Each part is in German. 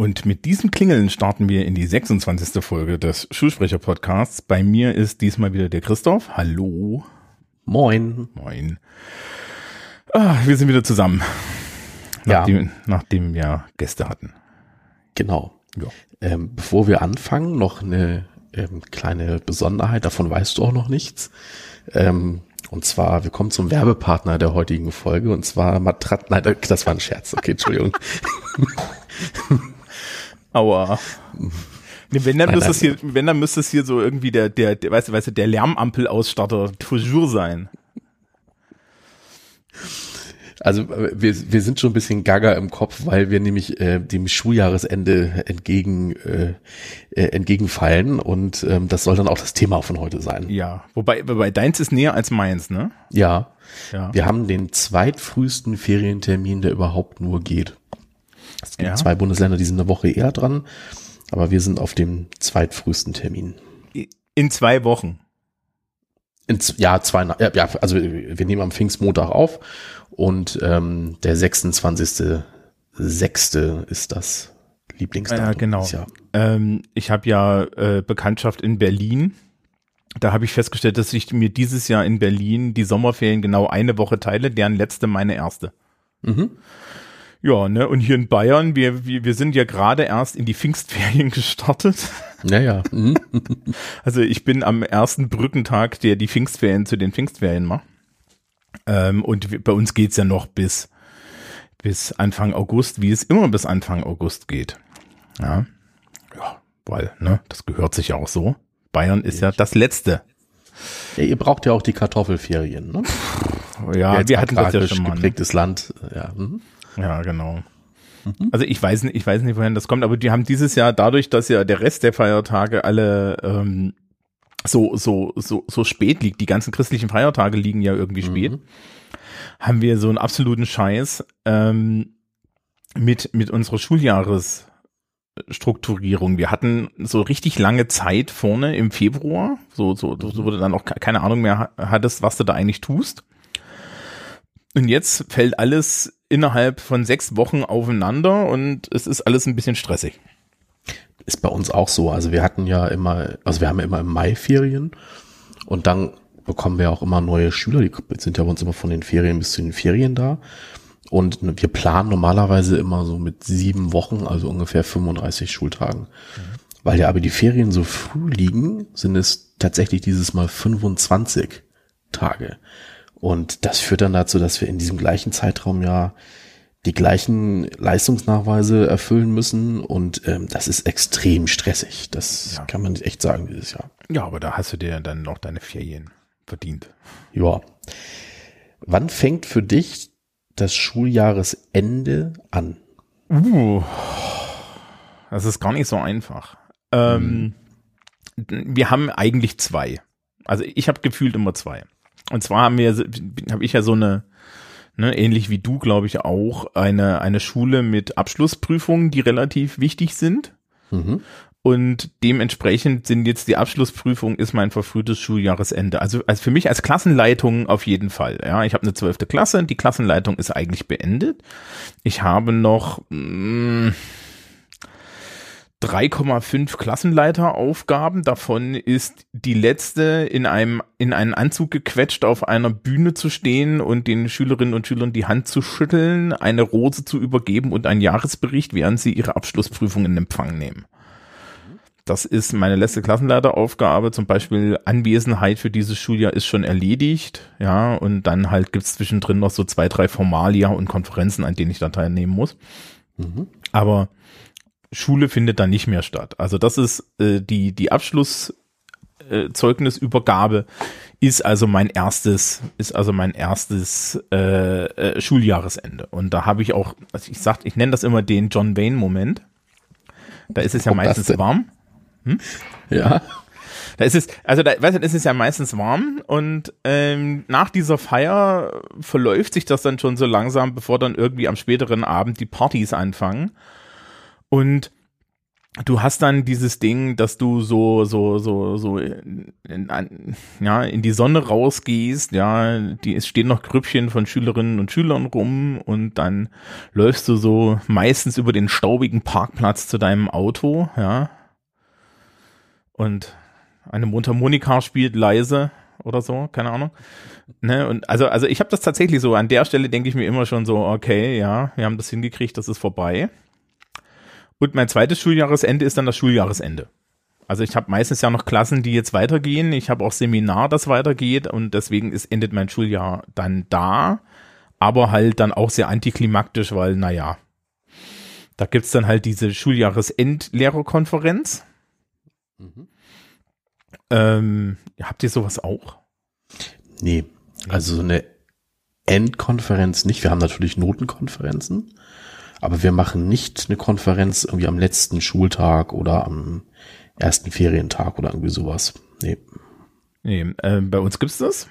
Und mit diesem Klingeln starten wir in die 26. Folge des Schulsprecher-Podcasts. Bei mir ist diesmal wieder der Christoph. Hallo. Moin. Moin. Ah, wir sind wieder zusammen. Nachdem, ja. nachdem wir Gäste hatten. Genau. Ja. Ähm, bevor wir anfangen, noch eine ähm, kleine Besonderheit, davon weißt du auch noch nichts. Ähm, und zwar, wir kommen zum Werbepartner der heutigen Folge und zwar Matrat, nein, das war ein Scherz, okay, Entschuldigung. Aua. Nee, wenn, dann müsste es hier, wenn, dann müsste es hier so irgendwie der, der, der weißt du, weißt du, der Lärmampelausstatter toujours sein. Also wir, wir sind schon ein bisschen gaga im Kopf, weil wir nämlich äh, dem Schuljahresende entgegen äh, äh, entgegenfallen und ähm, das soll dann auch das Thema von heute sein. Ja, wobei, wobei deins ist näher als meins, ne? Ja. ja. Wir haben den zweitfrühesten Ferientermin, der überhaupt nur geht. Es gibt ja. zwei Bundesländer, die sind eine Woche eher dran, aber wir sind auf dem zweitfrühesten Termin. In zwei Wochen. In, ja, zwei, ja, also wir nehmen am Pfingstmontag auf und ähm, der 26.06. ist das Lieblingsdatum. Ja, genau. Ähm, ich habe ja äh, Bekanntschaft in Berlin. Da habe ich festgestellt, dass ich mir dieses Jahr in Berlin die Sommerferien genau eine Woche teile, deren letzte meine erste. Mhm. Ja, ne, und hier in Bayern, wir, wir, wir sind ja gerade erst in die Pfingstferien gestartet. Naja. Mhm. also ich bin am ersten Brückentag, der die Pfingstferien zu den Pfingstferien macht. Ähm, und bei uns geht's ja noch bis, bis Anfang August, wie es immer bis Anfang August geht. Ja. Ja, weil, ne, das gehört sich ja auch so. Bayern ist ja das letzte. Ja, ihr braucht ja auch die Kartoffelferien, ne? Ja, wir hatten das ja schon mal. Ne? Geprägtes ne? Land, ja. Mhm. Ja, genau. Mhm. Also ich weiß nicht, ich weiß nicht, wohin das kommt, aber die haben dieses Jahr dadurch, dass ja der Rest der Feiertage alle ähm, so so so so spät liegt, die ganzen christlichen Feiertage liegen ja irgendwie spät, mhm. haben wir so einen absoluten Scheiß ähm, mit mit unserer Schuljahresstrukturierung. Wir hatten so richtig lange Zeit vorne im Februar, so so, so wurde dann auch keine Ahnung mehr hattest, was du da eigentlich tust. Und jetzt fällt alles innerhalb von sechs Wochen aufeinander und es ist alles ein bisschen stressig. Ist bei uns auch so. Also wir hatten ja immer, also wir haben ja immer im Mai Ferien und dann bekommen wir auch immer neue Schüler, die sind ja bei uns immer von den Ferien bis zu den Ferien da. Und wir planen normalerweise immer so mit sieben Wochen, also ungefähr 35 Schultagen. Mhm. Weil ja aber die Ferien so früh liegen, sind es tatsächlich dieses Mal 25 Tage. Und das führt dann dazu, dass wir in diesem gleichen Zeitraum ja die gleichen Leistungsnachweise erfüllen müssen und ähm, das ist extrem stressig. Das ja. kann man echt sagen dieses Jahr. Ja, aber da hast du dir dann noch deine Ferien verdient. Ja. Wann fängt für dich das Schuljahresende an? Uh, das ist gar nicht so einfach. Ähm, hm. Wir haben eigentlich zwei. Also ich habe gefühlt immer zwei. Und zwar haben wir, habe ich ja so eine, ne, ähnlich wie du, glaube ich, auch, eine, eine Schule mit Abschlussprüfungen, die relativ wichtig sind. Mhm. Und dementsprechend sind jetzt die Abschlussprüfung ist mein verfrühtes Schuljahresende. Also, also für mich als Klassenleitung auf jeden Fall. Ja, ich habe eine zwölfte Klasse, die Klassenleitung ist eigentlich beendet. Ich habe noch mh, mm, 3,5 Klassenleiteraufgaben. Davon ist die letzte in einem, in einen Anzug gequetscht, auf einer Bühne zu stehen und den Schülerinnen und Schülern die Hand zu schütteln, eine Rose zu übergeben und einen Jahresbericht, während sie ihre Abschlussprüfung in Empfang nehmen. Das ist meine letzte Klassenleiteraufgabe. Zum Beispiel Anwesenheit für dieses Schuljahr ist schon erledigt. Ja, und dann halt gibt's zwischendrin noch so zwei, drei Formalia und Konferenzen, an denen ich da teilnehmen muss. Mhm. Aber Schule findet da nicht mehr statt. Also das ist äh, die, die Abschlusszeugnisübergabe äh, ist also mein erstes, ist also mein erstes äh, äh, Schuljahresende. Und da habe ich auch, also ich sag, ich nenne das immer den John Wayne Moment. Da ist es ja meistens warm. Hm? Ja. Da ist es, also da, weißt du, ist es ja meistens warm und ähm, nach dieser Feier verläuft sich das dann schon so langsam, bevor dann irgendwie am späteren Abend die Partys anfangen. Und du hast dann dieses Ding, dass du so so so so in, in, ja in die Sonne rausgehst, ja, die es stehen noch Grüppchen von Schülerinnen und Schülern rum und dann läufst du so meistens über den staubigen Parkplatz zu deinem Auto, ja. Und eine Mundharmonika spielt leise oder so, keine Ahnung. Ne, und also also ich habe das tatsächlich so an der Stelle denke ich mir immer schon so, okay, ja, wir haben das hingekriegt, das ist vorbei. Und mein zweites Schuljahresende ist dann das Schuljahresende. Also ich habe meistens ja noch Klassen, die jetzt weitergehen. Ich habe auch Seminar, das weitergeht und deswegen ist, endet mein Schuljahr dann da, aber halt dann auch sehr antiklimaktisch, weil, naja, da gibt's dann halt diese Schuljahresendlehrerkonferenz. Mhm. Ähm, habt ihr sowas auch? Nee, also so eine Endkonferenz nicht. Wir haben natürlich Notenkonferenzen. Aber wir machen nicht eine Konferenz irgendwie am letzten Schultag oder am ersten Ferientag oder irgendwie sowas. Nee. Nee, äh, bei uns gibt's das.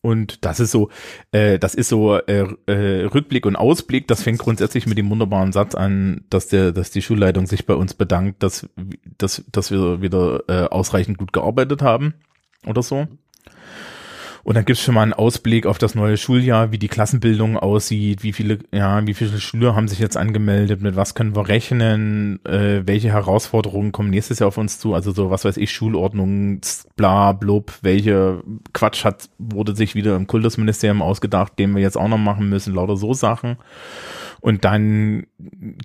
Und das ist so, äh, das ist so äh, äh, Rückblick und Ausblick. Das fängt grundsätzlich mit dem wunderbaren Satz an, dass der, dass die Schulleitung sich bei uns bedankt, dass, dass, dass wir wieder äh, ausreichend gut gearbeitet haben oder so. Und dann gibt's schon mal einen Ausblick auf das neue Schuljahr, wie die Klassenbildung aussieht, wie viele, ja, wie viele Schüler haben sich jetzt angemeldet, mit was können wir rechnen, äh, welche Herausforderungen kommen nächstes Jahr auf uns zu, also so, was weiß ich, Schulordnung, bla, blub, welche Quatsch hat, wurde sich wieder im Kultusministerium ausgedacht, den wir jetzt auch noch machen müssen, lauter so Sachen. Und dann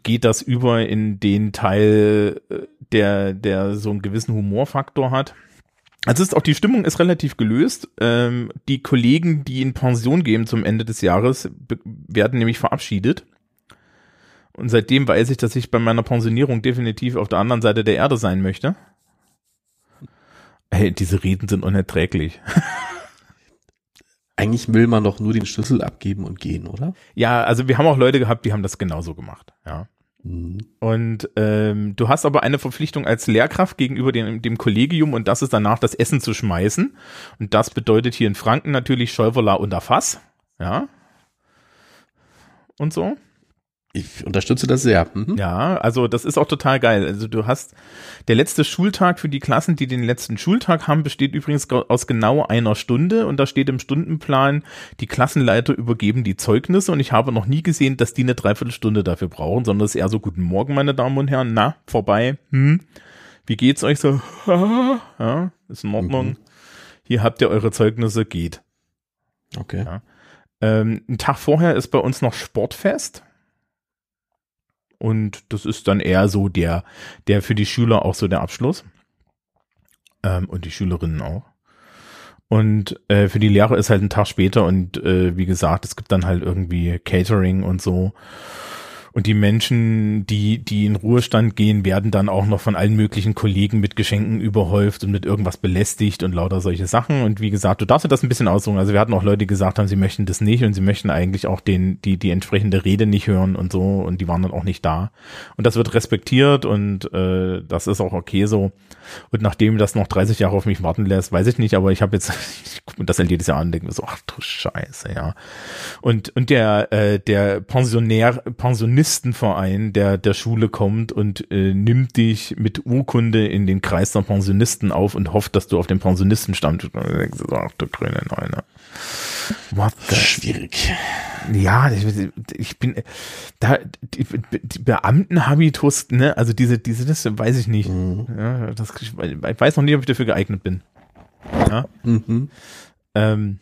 geht das über in den Teil, äh, der, der so einen gewissen Humorfaktor hat also ist auch die Stimmung ist relativ gelöst. Ähm, die Kollegen, die in Pension gehen zum Ende des Jahres, werden nämlich verabschiedet. Und seitdem weiß ich, dass ich bei meiner Pensionierung definitiv auf der anderen Seite der Erde sein möchte. Hey, diese Reden sind unerträglich. Eigentlich will man doch nur den Schlüssel abgeben und gehen, oder? Ja, also wir haben auch Leute gehabt, die haben das genauso gemacht, ja. Und ähm, du hast aber eine Verpflichtung als Lehrkraft gegenüber dem, dem Kollegium und das ist danach das Essen zu schmeißen. Und das bedeutet hier in Franken natürlich Schäuferla unter Fass. Ja. Und so. Ich unterstütze das sehr. Mhm. Ja, also das ist auch total geil. Also du hast der letzte Schultag für die Klassen, die den letzten Schultag haben, besteht übrigens aus genau einer Stunde und da steht im Stundenplan, die Klassenleiter übergeben die Zeugnisse und ich habe noch nie gesehen, dass die eine Dreiviertelstunde dafür brauchen, sondern es ist eher so, guten Morgen, meine Damen und Herren, na, vorbei, hm, wie geht's euch so? ja, ist in Ordnung. Mhm. Hier habt ihr eure Zeugnisse, geht. Okay. Ja. Ähm, ein Tag vorher ist bei uns noch Sportfest und das ist dann eher so der, der für die Schüler auch so der Abschluss. Ähm, und die Schülerinnen auch. Und äh, für die Lehrer ist halt ein Tag später und äh, wie gesagt, es gibt dann halt irgendwie Catering und so. Und die Menschen, die, die in Ruhestand gehen, werden dann auch noch von allen möglichen Kollegen mit Geschenken überhäuft und mit irgendwas belästigt und lauter solche Sachen. Und wie gesagt, du darfst dir das ein bisschen aussuchen. Also wir hatten auch Leute, die gesagt haben, sie möchten das nicht und sie möchten eigentlich auch den, die, die entsprechende Rede nicht hören und so. Und die waren dann auch nicht da. Und das wird respektiert und äh, das ist auch okay so. Und nachdem das noch 30 Jahre auf mich warten lässt, weiß ich nicht, aber ich habe jetzt, ich gucke mir das halt jedes Jahr an und denke mir so, ach du Scheiße, ja. Und, und der, äh, der Pensionär, Pensionist Pensionistenverein der, der Schule kommt und äh, nimmt dich mit Urkunde in den Kreis der Pensionisten auf und hofft, dass du auf dem Pensionistenstand ach du grüne Neune. What the? Schwierig. Ja, ich, ich bin da die, die Beamtenhabitus, ne, also diese, diese, das weiß ich nicht. Mhm. Ja, das, ich weiß noch nicht, ob ich dafür geeignet bin. Ja. Mhm. Ähm,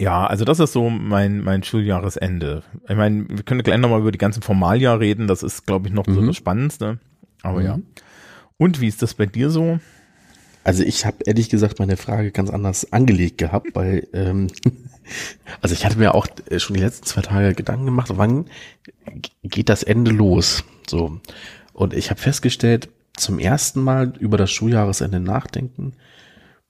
ja, also das ist so mein, mein Schuljahresende. Ich meine, wir können gleich nochmal über die ganzen Formalia reden, das ist, glaube ich, noch mhm. so das Spannendste. Aber mhm. ja. Und wie ist das bei dir so? Also ich habe ehrlich gesagt meine Frage ganz anders angelegt gehabt, weil ähm, also ich hatte mir auch äh, schon die letzten zwei Tage Gedanken gemacht, wann geht das Ende los? So und ich habe festgestellt, zum ersten Mal über das Schuljahresende nachdenken,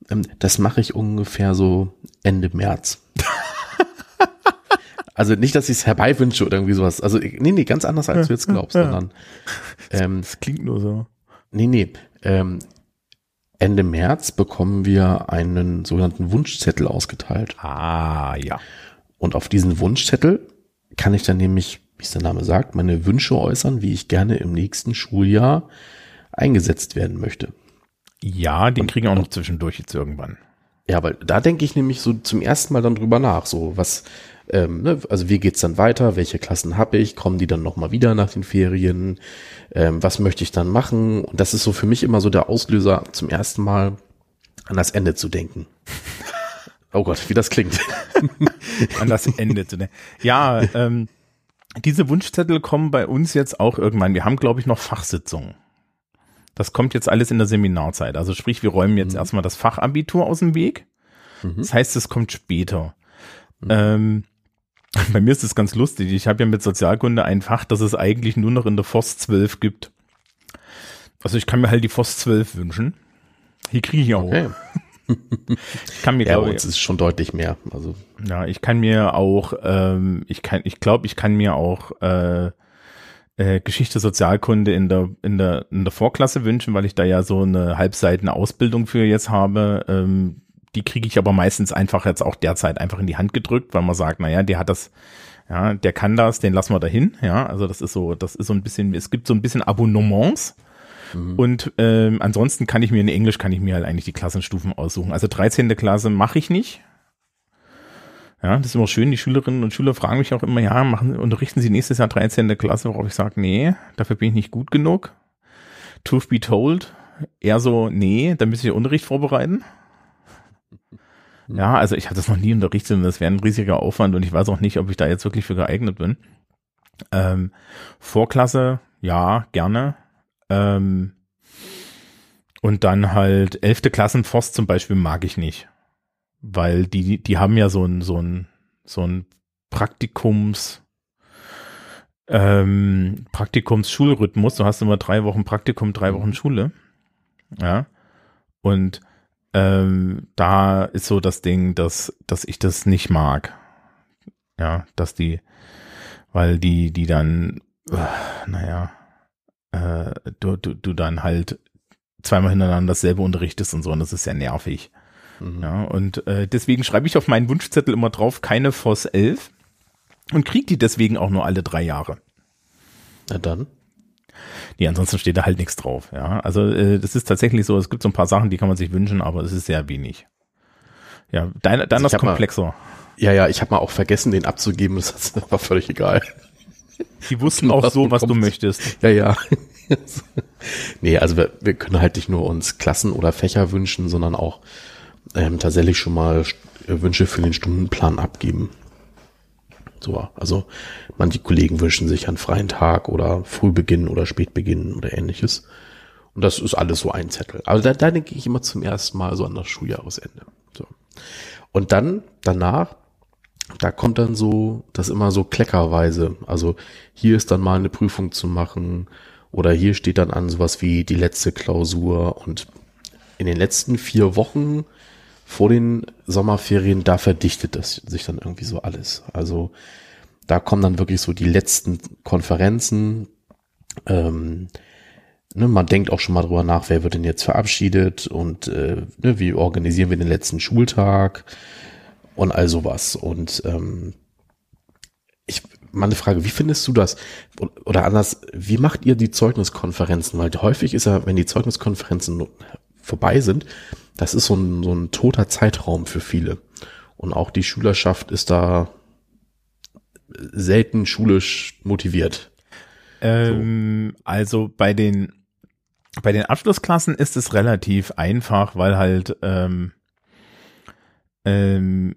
ähm, das mache ich ungefähr so Ende März. also nicht, dass ich es herbeiwünsche oder irgendwie sowas. Also nee, nee, ganz anders als du jetzt glaubst, sondern ähm, das klingt nur so. Nee, nee. Ähm, Ende März bekommen wir einen sogenannten Wunschzettel ausgeteilt. Ah, ja. Und auf diesen Wunschzettel kann ich dann nämlich wie es der Name sagt, meine Wünsche äußern, wie ich gerne im nächsten Schuljahr eingesetzt werden möchte. Ja, den kriegen wir auch noch zwischendurch jetzt irgendwann. Ja, weil da denke ich nämlich so zum ersten Mal dann drüber nach, so was, ähm, ne, also wie geht's dann weiter, welche Klassen habe ich, kommen die dann nochmal wieder nach den Ferien, ähm, was möchte ich dann machen? Und das ist so für mich immer so der Auslöser, zum ersten Mal an das Ende zu denken. Oh Gott, wie das klingt. an das Ende zu denken. Ja, ähm, diese Wunschzettel kommen bei uns jetzt auch irgendwann. Wir haben, glaube ich, noch Fachsitzungen. Das kommt jetzt alles in der Seminarzeit. Also sprich, wir räumen jetzt mhm. erstmal das Fachabitur aus dem Weg. Mhm. Das heißt, es kommt später. Mhm. Ähm, bei mir ist es ganz lustig. Ich habe ja mit Sozialkunde ein Fach, das es eigentlich nur noch in der FOS 12 gibt. Also ich kann mir halt die FOS 12 wünschen. Hier kriege ich auch. Okay. ich kann mir ja, glaube, uns ist schon deutlich mehr. Also ja, ich kann mir auch, ähm, ich kann, ich glaube, ich kann mir auch äh, äh, Geschichte Sozialkunde in der in der in der Vorklasse wünschen, weil ich da ja so eine halbseitene Ausbildung für jetzt habe. Ähm, die kriege ich aber meistens einfach jetzt auch derzeit einfach in die Hand gedrückt, weil man sagt, naja, der hat das, ja, der kann das, den lassen wir dahin. Ja, also das ist so, das ist so ein bisschen, es gibt so ein bisschen Abonnements. Mhm. Und ähm, ansonsten kann ich mir in Englisch kann ich mir halt eigentlich die Klassenstufen aussuchen. Also 13. Klasse mache ich nicht. Ja, das ist immer schön. Die Schülerinnen und Schüler fragen mich auch immer, ja, machen, unterrichten Sie nächstes Jahr 13. Klasse, worauf ich sage, nee, dafür bin ich nicht gut genug. Truth be told, eher so, nee, da müsste ich Unterricht vorbereiten. Ja, also ich habe das noch nie unterrichtet und das wäre ein riesiger Aufwand und ich weiß auch nicht, ob ich da jetzt wirklich für geeignet bin. Ähm, Vorklasse, ja, gerne. Ähm, und dann halt elfte Klassen Forst zum Beispiel mag ich nicht weil die, die haben ja so ein, so ein, so ein Praktikums, ähm, Praktikums-Schulrhythmus. Du hast immer drei Wochen Praktikum, drei Wochen Schule. Ja. Und ähm, da ist so das Ding, dass, dass ich das nicht mag. Ja, dass die, weil die, die dann, äh, naja, äh, du, du, du dann halt zweimal hintereinander dasselbe unterrichtest und so, und das ist sehr nervig. Mhm. Ja, und äh, deswegen schreibe ich auf meinen Wunschzettel immer drauf, keine FOS 11 und krieg die deswegen auch nur alle drei Jahre. Na dann. Nee, ansonsten steht da halt nichts drauf. Ja, also äh, das ist tatsächlich so, es gibt so ein paar Sachen, die kann man sich wünschen, aber es ist sehr wenig. Ja, dein, dein also ist komplexer. Mal, ja, ja, ich habe mal auch vergessen, den abzugeben, das war völlig egal. Die wussten auch so, was du möchtest. Ja, ja. nee, also wir, wir können halt nicht nur uns Klassen oder Fächer wünschen, sondern auch ähm, tatsächlich schon mal äh, Wünsche für den Stundenplan abgeben. So, also manche Kollegen wünschen sich einen freien Tag oder Frühbeginn oder Spätbeginn oder ähnliches. Und das ist alles so ein Zettel. Aber da, da denke ich immer zum ersten Mal so an das Schuljahresende. So. Und dann, danach, da kommt dann so, das immer so kleckerweise. Also hier ist dann mal eine Prüfung zu machen oder hier steht dann an sowas wie die letzte Klausur und in den letzten vier Wochen vor den Sommerferien, da verdichtet das sich dann irgendwie so alles. Also da kommen dann wirklich so die letzten Konferenzen. Ähm, ne, man denkt auch schon mal drüber nach, wer wird denn jetzt verabschiedet und äh, ne, wie organisieren wir den letzten Schultag und all sowas. Und ähm, ich, meine Frage, wie findest du das? Oder anders, wie macht ihr die Zeugniskonferenzen? Weil häufig ist ja, wenn die Zeugniskonferenzen vorbei sind, das ist so ein, so ein toter Zeitraum für viele. Und auch die Schülerschaft ist da selten schulisch motiviert. Ähm, so. Also bei den bei den Abschlussklassen ist es relativ einfach, weil halt ähm, ähm,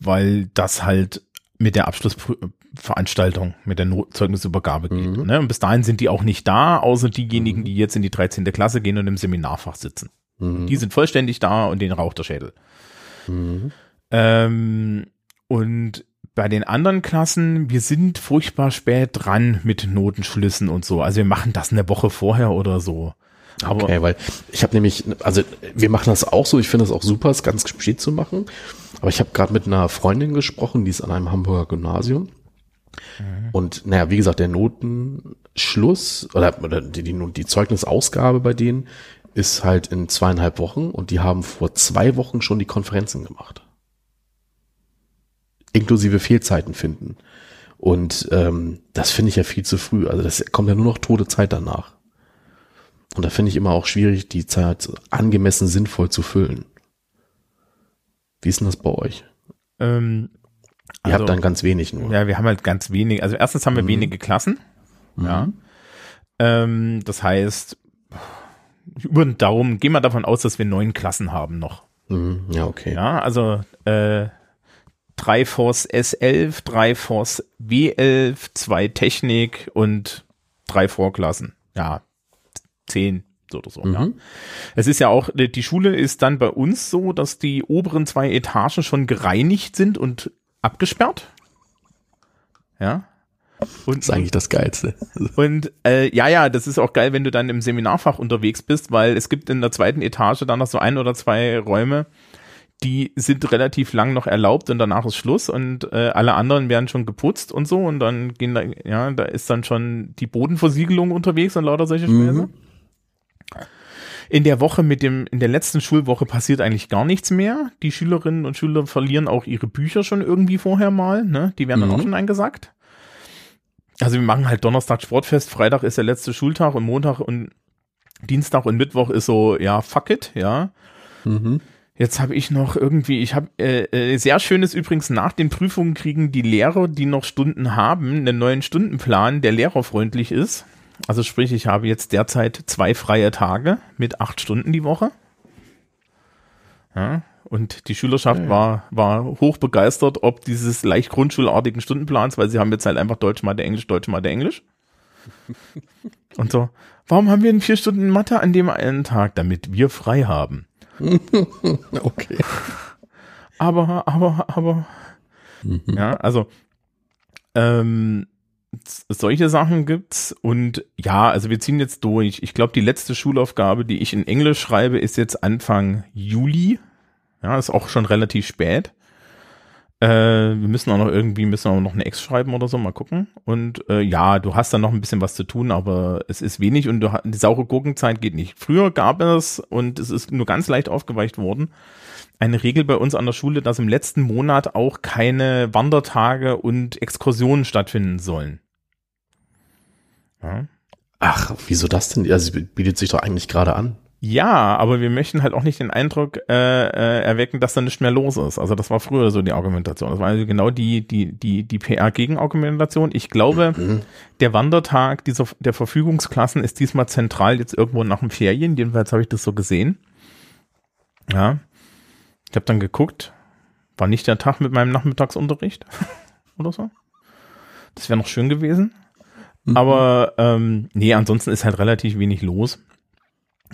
weil das halt mit der Abschlussveranstaltung, mit der Zeugnisübergabe geht. Mhm. Ne? Und bis dahin sind die auch nicht da, außer diejenigen, mhm. die jetzt in die 13. Klasse gehen und im Seminarfach sitzen. Mhm. Die sind vollständig da und den raucht der Schädel. Mhm. Ähm, und bei den anderen Klassen, wir sind furchtbar spät dran mit Notenschlüssen und so. Also wir machen das eine Woche vorher oder so. Aber okay, weil ich habe nämlich, also wir machen das auch so, ich finde das auch super, es ganz spät zu machen. Aber ich habe gerade mit einer Freundin gesprochen, die ist an einem Hamburger Gymnasium. Mhm. Und naja, wie gesagt, der Notenschluss oder, oder die, die, die Zeugnisausgabe bei denen ist halt in zweieinhalb Wochen und die haben vor zwei Wochen schon die Konferenzen gemacht. Inklusive Fehlzeiten finden. Und ähm, das finde ich ja viel zu früh. Also das kommt ja nur noch tote Zeit danach. Und da finde ich immer auch schwierig, die Zeit angemessen sinnvoll zu füllen. Wie ist denn das bei euch? Ähm, Ihr also, habt dann ganz wenig nur. Ja, wir haben halt ganz wenig. Also erstens haben wir Mhm. wenige Klassen. Mhm. Ja. Ähm, das heißt, über den Daumen gehen wir davon aus, dass wir neun Klassen haben noch. Mhm. Ja, okay. Ja, also äh, drei Force S11, drei Force W11, zwei Technik und drei Vorklassen. Ja, zehn so oder so. Ja. Mhm. Es ist ja auch, die Schule ist dann bei uns so, dass die oberen zwei Etagen schon gereinigt sind und abgesperrt. Ja. Und, Das ist eigentlich das Geilste. und äh, ja, ja, das ist auch geil, wenn du dann im Seminarfach unterwegs bist, weil es gibt in der zweiten Etage dann noch so ein oder zwei Räume, die sind relativ lang noch erlaubt und danach ist Schluss und äh, alle anderen werden schon geputzt und so und dann gehen da, ja, da ist dann schon die Bodenversiegelung unterwegs und lauter solche Mhm. Späße. In der Woche mit dem, in der letzten Schulwoche passiert eigentlich gar nichts mehr. Die Schülerinnen und Schüler verlieren auch ihre Bücher schon irgendwie vorher mal, ne? Die werden dann Mhm. auch schon eingesackt. Also wir machen halt Donnerstag Sportfest, Freitag ist der letzte Schultag und Montag und Dienstag und Mittwoch ist so, ja, fuck it, ja. Mhm. Jetzt habe ich noch irgendwie, ich habe äh, äh, sehr schönes übrigens nach den Prüfungen kriegen die Lehrer, die noch Stunden haben, einen neuen Stundenplan, der lehrerfreundlich ist. Also sprich, ich habe jetzt derzeit zwei freie Tage mit acht Stunden die Woche. Ja, und die Schülerschaft Ja, ja. war war hoch begeistert, ob dieses leicht grundschulartigen Stundenplans, weil sie haben jetzt halt einfach Deutsch, Mathe, Englisch, Deutsch, Mathe, Englisch. Und so, warum haben wir denn vier Stunden Mathe an dem einen Tag? Damit wir frei haben. Okay. aber, aber, aber. Mhm. Ja, also ähm, solche Sachen gibt's und ja, also wir ziehen jetzt durch. Ich glaube, die letzte Schulaufgabe, die ich in Englisch schreibe, ist jetzt Anfang Juli. Ja, ist auch schon relativ spät. Äh, wir müssen auch noch irgendwie, müssen auch noch eine Ex schreiben oder so, mal gucken. Und äh, ja, du hast dann noch ein bisschen was zu tun, aber es ist wenig und du, die saure Gurkenzeit geht nicht. Früher gab es, und es ist nur ganz leicht aufgeweicht worden, eine Regel bei uns an der Schule, dass im letzten Monat auch keine Wandertage und Exkursionen stattfinden sollen. Ja. Ach, wieso das denn? Also bietet sich doch eigentlich gerade an. Ja, aber wir möchten halt auch nicht den Eindruck äh, äh, erwecken, dass da nicht mehr los ist. Also das war früher so die Argumentation. Das war also genau die die die die PR-Gegenargumentation. Ich glaube, Mhm. der Wandertag dieser der Verfügungsklassen ist diesmal zentral jetzt irgendwo nach den Ferien. Jedenfalls habe ich das so gesehen. Ja, ich habe dann geguckt, war nicht der Tag mit meinem Nachmittagsunterricht oder so. Das wäre noch schön gewesen. Mhm. Aber ähm, nee, ansonsten ist halt relativ wenig los.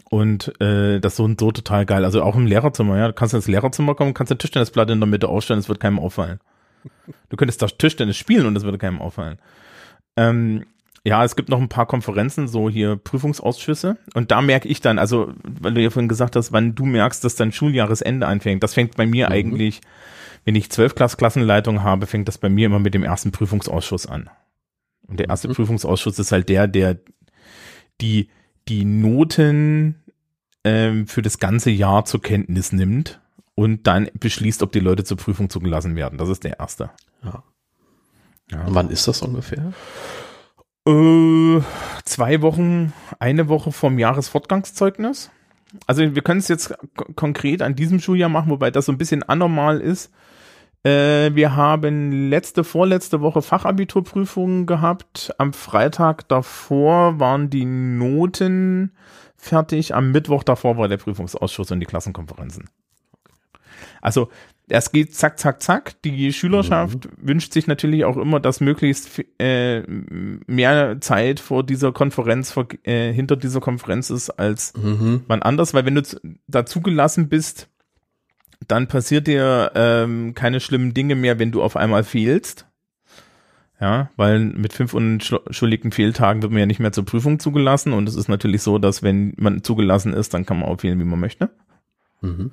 Und äh, das so, so total geil. Also auch im Lehrerzimmer, ja. Du kannst ins Lehrerzimmer kommen, kannst eine Tischtennisplatte in der Mitte aufstellen, es wird keinem auffallen. Du könntest da Tischtennis spielen und es würde keinem auffallen. Ähm, ja, es gibt noch ein paar Konferenzen, so hier Prüfungsausschüsse. Und da merke ich dann, also, weil du ja vorhin gesagt hast, wann du merkst, dass dein Schuljahresende anfängt. Das fängt bei mir Mhm. eigentlich, wenn ich zwölf Klass Klassenleitung habe, fängt das bei mir immer mit dem ersten Prüfungsausschuss an. Und der erste Mhm. Prüfungsausschuss ist halt der, der die, die Noten ähm, für das ganze Jahr zur Kenntnis nimmt und dann beschließt, ob die Leute zur Prüfung zugelassen werden. Das ist der erste. Ja. Ja. Wann ist das ungefähr? Äh, zwei Wochen, eine Woche vom Jahresfortgangszeugnis. Also wir können es jetzt konkret an diesem Schuljahr machen, wobei das so ein bisschen anormal ist. Äh, wir haben letzte, vorletzte Woche Fachabiturprüfungen gehabt. Am Freitag davor waren die Noten fertig. Am Mittwoch davor war der Prüfungsausschuss und die Klassenkonferenzen. Also es geht zack, zack, zack. Die Schülerschaft wünscht sich natürlich auch immer, dass möglichst äh, mehr Zeit vor dieser Konferenz, vor, äh, hinter dieser Konferenz ist als Mhm. wann anders, weil wenn du z- da zugelassen bist, dann passiert dir ähm, keine schlimmen Dinge mehr, wenn du auf einmal fehlst. Ja, weil mit fünf unschuldigen Fehltagen wird man ja nicht mehr zur Prüfung zugelassen und es ist natürlich so, dass wenn man zugelassen ist, dann kann man aufwählen, wie man möchte. Mhm.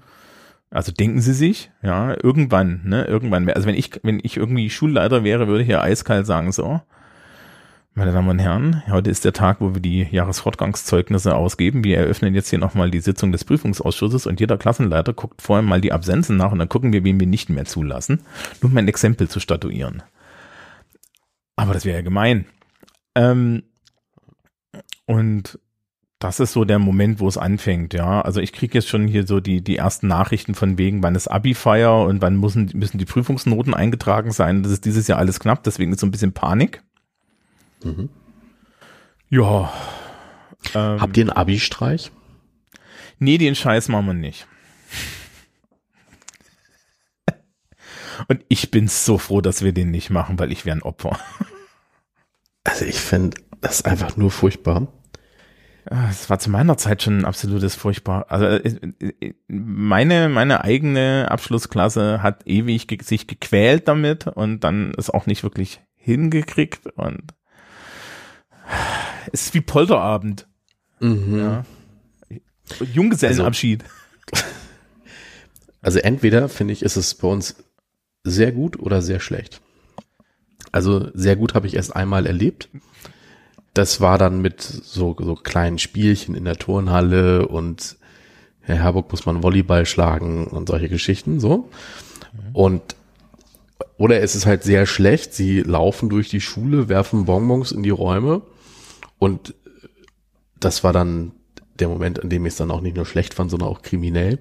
Also denken Sie sich, ja, irgendwann, ne, irgendwann, also wenn ich, wenn ich irgendwie Schulleiter wäre, würde ich ja eiskalt sagen, so, meine Damen und Herren, heute ist der Tag, wo wir die Jahresfortgangszeugnisse ausgeben. Wir eröffnen jetzt hier nochmal die Sitzung des Prüfungsausschusses und jeder Klassenleiter guckt vorher mal die Absenzen nach und dann gucken wir, wen wir nicht mehr zulassen. Nur um ein Exempel zu statuieren. Aber das wäre ja gemein. Ähm, und das ist so der Moment, wo es anfängt, ja. Also ich kriege jetzt schon hier so die, die ersten Nachrichten von wegen, wann ist Abi-Feier und wann müssen, müssen die Prüfungsnoten eingetragen sein. Das ist dieses Jahr alles knapp, deswegen ist so ein bisschen Panik. Mhm. Ja. Ähm, Habt ihr einen Abi-Streich? Nee, den Scheiß machen wir nicht. Und ich bin so froh, dass wir den nicht machen, weil ich wäre ein Opfer. Also ich finde das einfach nur furchtbar. Es war zu meiner Zeit schon ein absolutes furchtbar. Also äh, äh, meine meine eigene Abschlussklasse hat ewig ge sich gequält damit und dann ist auch nicht wirklich hingekriegt und es ist wie Polterabend. Mhm. Ja. Junggesellenabschied. Also, also entweder finde ich, ist es bei uns sehr gut oder sehr schlecht. Also sehr gut habe ich erst einmal erlebt das war dann mit so, so kleinen Spielchen in der Turnhalle und Herr Herburg muss man Volleyball schlagen und solche Geschichten, so. Und, oder es ist halt sehr schlecht, sie laufen durch die Schule, werfen Bonbons in die Räume und das war dann der Moment, an dem ich es dann auch nicht nur schlecht fand, sondern auch kriminell,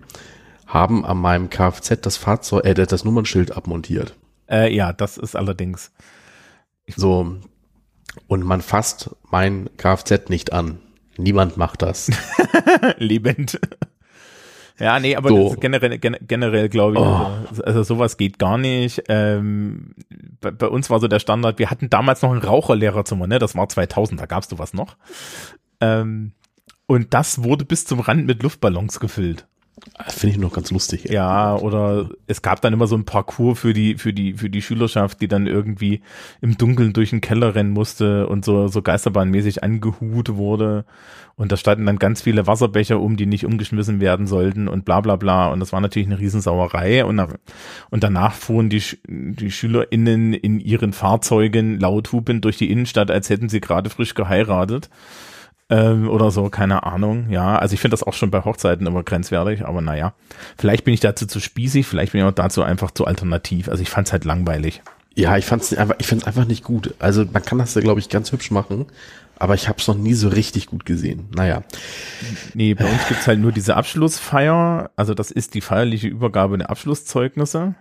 haben an meinem Kfz das Fahrzeug, äh, das Nummernschild abmontiert. Äh, ja, das ist allerdings. So, und man fasst mein Kfz nicht an. Niemand macht das. Lebend. Ja, nee, aber so. generell, generell glaube ich, oh. also, also, sowas geht gar nicht. Ähm, bei, bei, uns war so der Standard, wir hatten damals noch ein Raucherlehrerzimmer, ne? Das war 2000, da gab's sowas noch. Ähm, und das wurde bis zum Rand mit Luftballons gefüllt. Finde ich noch ganz lustig. Ja, oder es gab dann immer so ein Parcours für die, für die, für die Schülerschaft, die dann irgendwie im Dunkeln durch den Keller rennen musste und so, so geisterbahnmäßig angehut wurde. Und da standen dann ganz viele Wasserbecher um, die nicht umgeschmissen werden sollten und bla, bla, bla. Und das war natürlich eine Riesensauerei. Und, und danach fuhren die, die SchülerInnen in ihren Fahrzeugen laut hupend durch die Innenstadt, als hätten sie gerade frisch geheiratet ähm, oder so, keine Ahnung. Ja, also ich finde das auch schon bei Hochzeiten immer grenzwertig, aber naja. Vielleicht bin ich dazu zu spießig, vielleicht bin ich auch dazu einfach zu alternativ. Also ich fand es halt langweilig. Ja, ich fand's einfach, ich find's einfach nicht gut. Also man kann das ja, glaube ich, ganz hübsch machen, aber ich habe es noch nie so richtig gut gesehen. Naja. Nee, bei uns gibt's halt nur diese Abschlussfeier. Also das ist die feierliche Übergabe der Abschlusszeugnisse,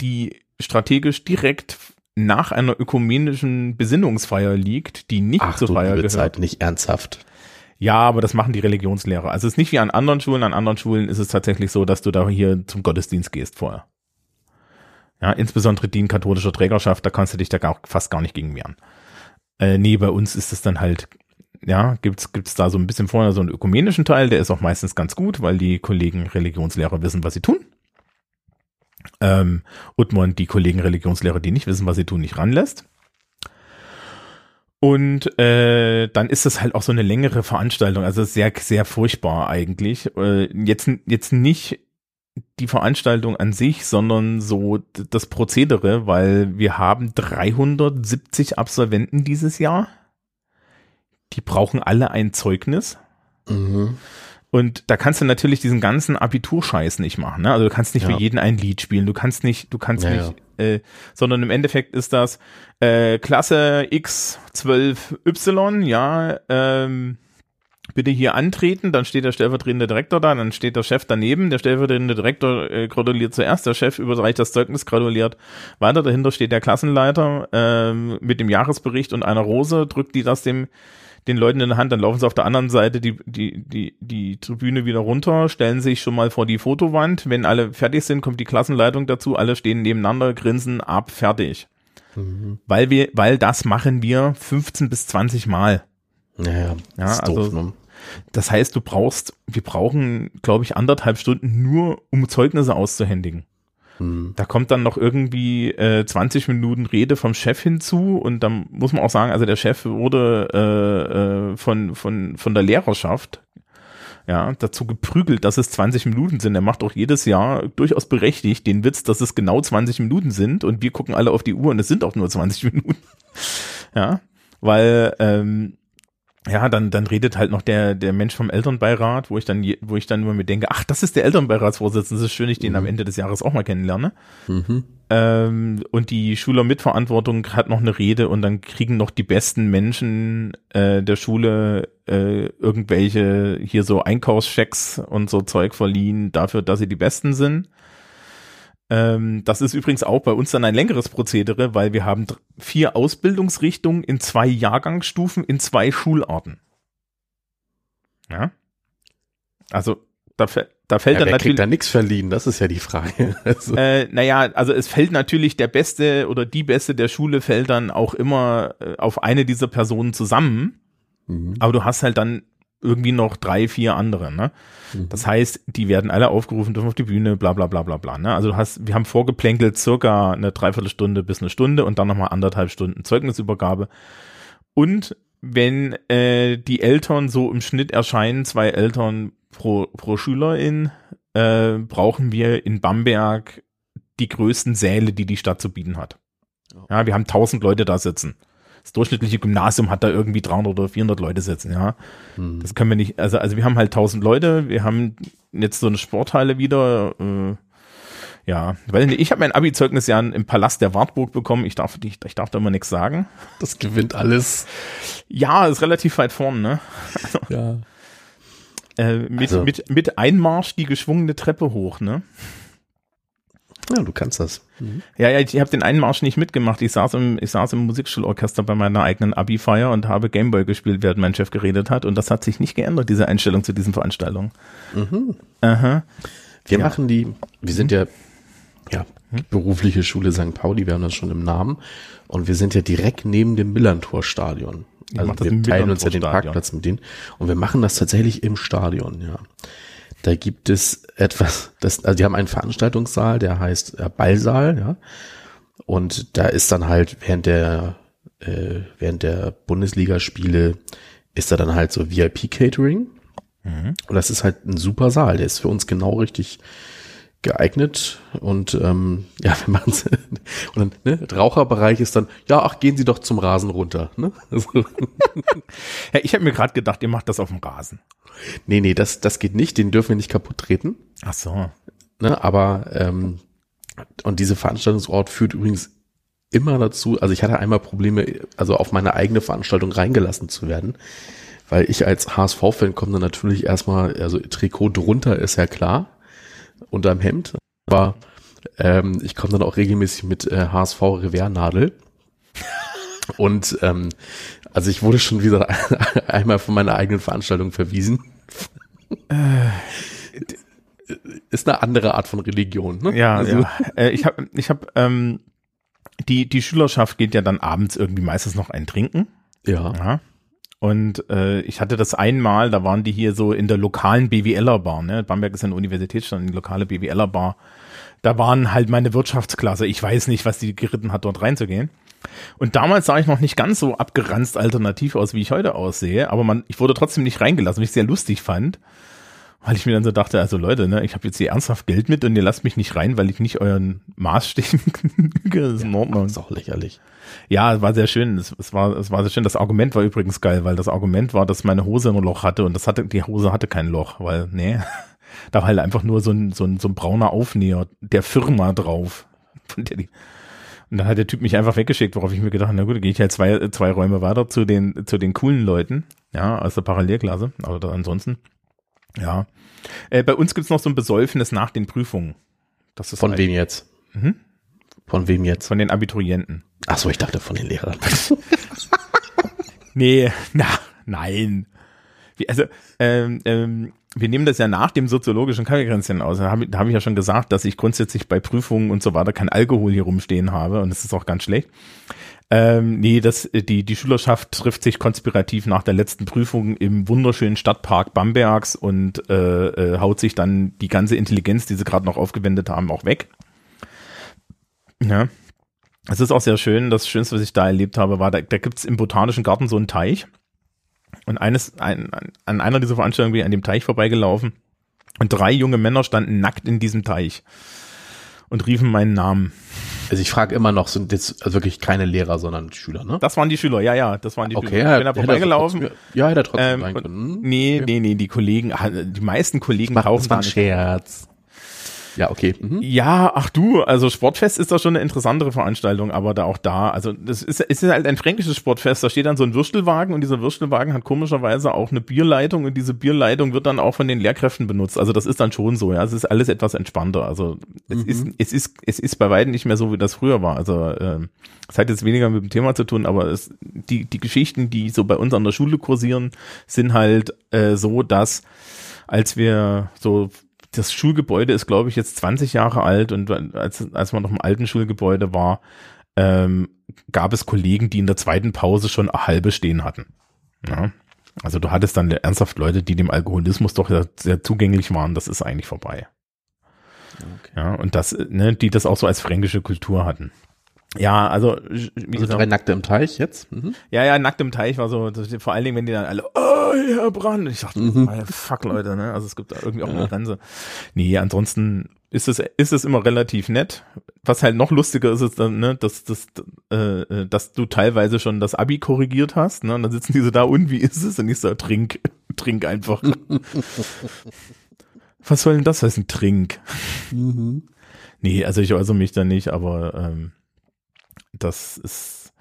die strategisch direkt nach einer ökumenischen Besinnungsfeier liegt, die nicht Ach, zur Feier gehört. Zeit nicht ernsthaft. Ja, aber das machen die Religionslehrer. Also es ist nicht wie an anderen Schulen. An anderen Schulen ist es tatsächlich so, dass du da hier zum Gottesdienst gehst vorher. Ja, insbesondere die in katholischer Trägerschaft, da kannst du dich da gar, fast gar nicht gegen wehren. Äh, nee, bei uns ist es dann halt, ja, gibt's, gibt's da so ein bisschen vorher so einen ökumenischen Teil, der ist auch meistens ganz gut, weil die Kollegen Religionslehrer wissen, was sie tun ähm, Udmont die Kollegen Religionslehrer, die nicht wissen, was sie tun, nicht ranlässt. Und äh, dann ist es halt auch so eine längere Veranstaltung, also sehr, sehr furchtbar eigentlich. Äh, jetzt, jetzt nicht die Veranstaltung an sich, sondern so das Prozedere, weil wir haben 370 Absolventen dieses Jahr. Die brauchen alle ein Zeugnis. Mhm. Und da kannst du natürlich diesen ganzen Abiturscheiß nicht machen. Ne? Also du kannst nicht ja. für jeden ein Lied spielen. Du kannst nicht, du kannst ja, nicht, ja. Äh, sondern im Endeffekt ist das äh, Klasse X12Y, ja, ähm, bitte hier antreten, dann steht der stellvertretende Direktor da, dann steht der Chef daneben, der stellvertretende Direktor äh, gratuliert zuerst, der Chef überreicht das Zeugnis, gratuliert weiter, dahinter steht der Klassenleiter ähm, mit dem Jahresbericht und einer Rose, drückt die das dem den Leuten in der Hand, dann laufen sie auf der anderen Seite die, die, die, die Tribüne wieder runter, stellen sich schon mal vor die Fotowand. Wenn alle fertig sind, kommt die Klassenleitung dazu, alle stehen nebeneinander, grinsen ab, fertig. Mhm. Weil wir, weil das machen wir 15 bis 20 Mal. Naja, ja, also, doof, ne? das heißt, du brauchst, wir brauchen, glaube ich, anderthalb Stunden nur, um Zeugnisse auszuhändigen. Hm. Da kommt dann noch irgendwie äh, 20 Minuten Rede vom Chef hinzu und dann muss man auch sagen, also der Chef wurde äh, äh, von, von, von der Lehrerschaft ja, dazu geprügelt, dass es 20 Minuten sind. Er macht auch jedes Jahr durchaus berechtigt den Witz, dass es genau 20 Minuten sind und wir gucken alle auf die Uhr und es sind auch nur 20 Minuten. ja, weil ähm, ja, dann, dann redet halt noch der, der Mensch vom Elternbeirat, wo ich dann, wo ich dann immer mir denke, ach, das ist der Elternbeiratsvorsitzende, das ist schön, ich den am Ende des Jahres auch mal kennenlerne. Mhm. Ähm, und die Schüler mit Verantwortung hat noch eine Rede und dann kriegen noch die besten Menschen äh, der Schule äh, irgendwelche hier so Einkaufschecks und so Zeug verliehen dafür, dass sie die Besten sind. Ähm, das ist übrigens auch bei uns dann ein längeres Prozedere, weil wir haben vier Ausbildungsrichtungen in zwei Jahrgangsstufen in zwei Schularten. Ja. Also da, da fällt Ja, dann natürlich kriegt da nichts verliehen? Das ist ja die Frage. Also, äh, naja, also es fällt natürlich der Beste oder die Beste der Schule fällt dann auch immer äh, auf eine dieser Personen zusammen, mhm. aber du hast halt dann irgendwie noch drei, vier andere, ne? Mhm. Das heißt, die werden alle aufgerufen, dürfen auf die Bühne, bla bla bla bla bla. Ne? Also du hast, wir haben vorgeplänkelt circa eine Dreiviertelstunde bis eine Stunde und dann nochmal anderthalb Stunden Zeugnisübergabe. Und wenn äh, die Eltern so im Schnitt erscheinen, zwei Eltern pro, pro Schülerin, äh, brauchen wir in Bamberg die größten Säle, die die Stadt zu bieten hat. Ja, wir haben 1000 Leute da sitzen. Das durchschnittliche Gymnasium hat da irgendwie 300 oder 400 Leute sitzen, ja. Mhm. Das können wir nicht, also, also wir haben halt 1000 Leute, wir haben jetzt so eine Sporthalle wieder, äh, ja, weil ich habe mein Abi-Zeugnis ja im Palast der Wartburg bekommen, ich darf, ich, ich darf da immer nichts sagen. Das gewinnt alles. Ja, ist relativ weit vorn, ne? Ja. Äh, mit, Also- mit, mit Einmarsch die geschwungene Treppe hoch, ne? Ja, du kannst das. Mhm. Ja, ja, ich habe den Einmarsch nicht mitgemacht. Ich saß im, ich saß im Musikschulorchester bei meiner eigenen Abi-Feier und habe Gameboy gespielt, während mein Chef geredet hat. Und das hat sich nicht geändert, diese Einstellung zu diesen Veranstaltungen. Mhm. Aha. Wir Ja. machen die, wir sind ja, ja, die berufliche Schule St. Pauli, wir haben das schon im Namen. Und wir sind ja direkt neben dem Millantor-Stadion. Also wir teilen uns ja den. Parkplatz mit denen. Und wir machen das tatsächlich im Stadion, ja. Da gibt es etwas, das, also die haben einen Veranstaltungssaal, der heißt äh, Ballsaal, ja. Und da ist dann halt während der, äh, während der Bundesligaspiele ist da dann halt so VIP-Catering. Und das ist halt ein super Saal, der ist für uns genau richtig geeignet und ähm, ja, wir machen und dann, ne, Raucherbereich ist dann, ja, ach, gehen Sie doch zum Rasen runter. Ne? Also, ich habe mir gerade gedacht, ihr macht das auf dem Rasen. nee, nee, das, das geht nicht, den dürfen wir nicht kaputt treten. Ach so. Ne? Aber ähm, und diese Veranstaltungsort führt übrigens immer dazu, also ich hatte einmal Probleme, also auf meine eigene Veranstaltung reingelassen zu werden, weil ich als HSV-Fan komme dann natürlich erstmal, also Trikot drunter ist ja klar, unterm Hemd, aber ähm, ich komme dann auch regelmäßig mit äh, HSV Reversnadel. Und ähm, also ich wurde schon wieder einmal von meiner eigenen Veranstaltung verwiesen. Ist eine andere Art von Religion. Ne? Ja, also, ja. Äh, ich habe, ich habe, ähm, die die Schülerschaft geht ja dann abends irgendwie meistens noch ein Trinken. ja. Ja. Und äh, ich hatte das einmal, da waren die hier so in der lokalen BWLer-Bar, ne? Bamberg ist ja eine Universitätsstadt, die lokale BWLer-Bar. Da waren halt meine Wirtschaftsklasse. Ich weiß nicht, was die geritten hat, dort reinzugehen. Und damals sah ich noch nicht ganz so abgeranzt alternativ aus, wie ich heute aussehe, aber man, ich wurde trotzdem nicht reingelassen, was ich sehr lustig fand. Weil ich mir dann so dachte, also Leute, ne, ich habe jetzt hier ernsthaft Geld mit und ihr lasst mich nicht rein, weil ich nicht euren Maßstäben genüge. Das ist in Ordnung. Das ist auch lächerlich. Ja, es war sehr schön. Es, es, war, es war sehr schön. Das Argument war übrigens geil, weil das Argument war, dass meine Hose ein Loch hatte und das hatte, die Hose hatte kein Loch, weil, nee, da war halt einfach nur so ein, so ein, so ein brauner Aufnäher der Firma drauf. Und dann hat der Typ mich einfach weggeschickt, worauf ich mir gedacht habe, na gut, dann gehe ich halt zwei, zwei Räume weiter zu den, zu den coolen Leuten, ja, aus der Parallelklasse, aber ansonsten, ja. Äh, bei uns gibt's noch so ein Besäufnis nach den Prüfungen. Das ist Von wem jetzt? Mhm. Von wem jetzt? Von den Abiturienten. Ach so, ich dachte von den Lehrern. Nee, na, nein. Wie, also, ähm, ähm, wir nehmen das ja nach dem soziologischen Kaffeekränzchen aus. Da habe hab ich ja schon gesagt, dass ich grundsätzlich bei Prüfungen und so weiter kein Alkohol hier rumstehen habe und das ist auch ganz schlecht. Ähm, nee, das, die, die Schülerschaft trifft sich konspirativ nach der letzten Prüfung im wunderschönen Stadtpark Bambergs und äh, äh, haut sich dann die ganze Intelligenz, die sie gerade noch aufgewendet haben, auch weg. Ja. Es ist auch sehr schön. Das Schönste, was ich da erlebt habe, war, da, da gibt's im Botanischen Garten so einen Teich. Und eines, ein, an- einer dieser Veranstaltungen bin ich an dem Teich vorbeigelaufen. Und drei junge Männer standen nackt in diesem Teich und riefen meinen Namen. Also ich frage immer noch, sind jetzt wirklich keine Lehrer, sondern Schüler, ne? Das waren die Schüler, ja, ja, das waren die okay, Schüler. Ich bin da vorbeigelaufen. trotzdem- Ja, hätte er trotzdem Ähm, sein können. Nee, nee, nee, die Kollegen, ah, die meisten Kollegen Das war tauchen da ein. Scherz. Ja, okay. Mhm. Ja, ach du, also Sportfest ist doch schon eine interessantere Veranstaltung, aber da auch da, also das ist, es ist halt ein fränkisches Sportfest, da steht dann so ein Würstelwagen und dieser Würstelwagen hat komischerweise auch eine Bierleitung und diese Bierleitung wird dann auch von den Lehrkräften benutzt. Also das ist dann schon so, ja, es ist alles etwas entspannter. Also es ist, es ist, es ist bei weitem nicht mehr so, wie das früher war. Also ähm, es hat jetzt weniger mit dem Thema zu tun, aber es, die, die Geschichten, die so bei uns an der Schule kursieren, sind halt äh, so, dass als wir so das Schulgebäude ist, glaube ich, jetzt 20 Jahre alt und als, als man noch im alten Schulgebäude war, ähm, gab es Kollegen, die in der zweiten Pause schon eine halbe stehen hatten. Ja. Also du hattest dann ernsthaft Leute, die dem Alkoholismus doch sehr, sehr zugänglich waren, das ist eigentlich vorbei. Okay. Ja, und das, ne, die das auch so als fränkische Kultur hatten. Ja, also, wie Also gesagt, drei Nackte im Teich jetzt. Mhm. ja, ja, nackt im Teich war so, vor allen Dingen, wenn die dann alle, oh, Herr Brand. Ich dachte, Mhm. fuck, Leute, ne? Also es gibt da irgendwie auch eine Grenze. Nee, ansonsten ist es, ist es immer relativ nett. Was halt noch lustiger ist, ist dann, ne, dass, dass, äh, äh, dass du teilweise schon das Abi korrigiert hast, ne? Und dann sitzen die so da, und wie ist es? Und ich so, trink, trink einfach. Was soll denn das heißen, trink? Mhm. Nee, also ich äußere mich da nicht, aber ähm, das ist,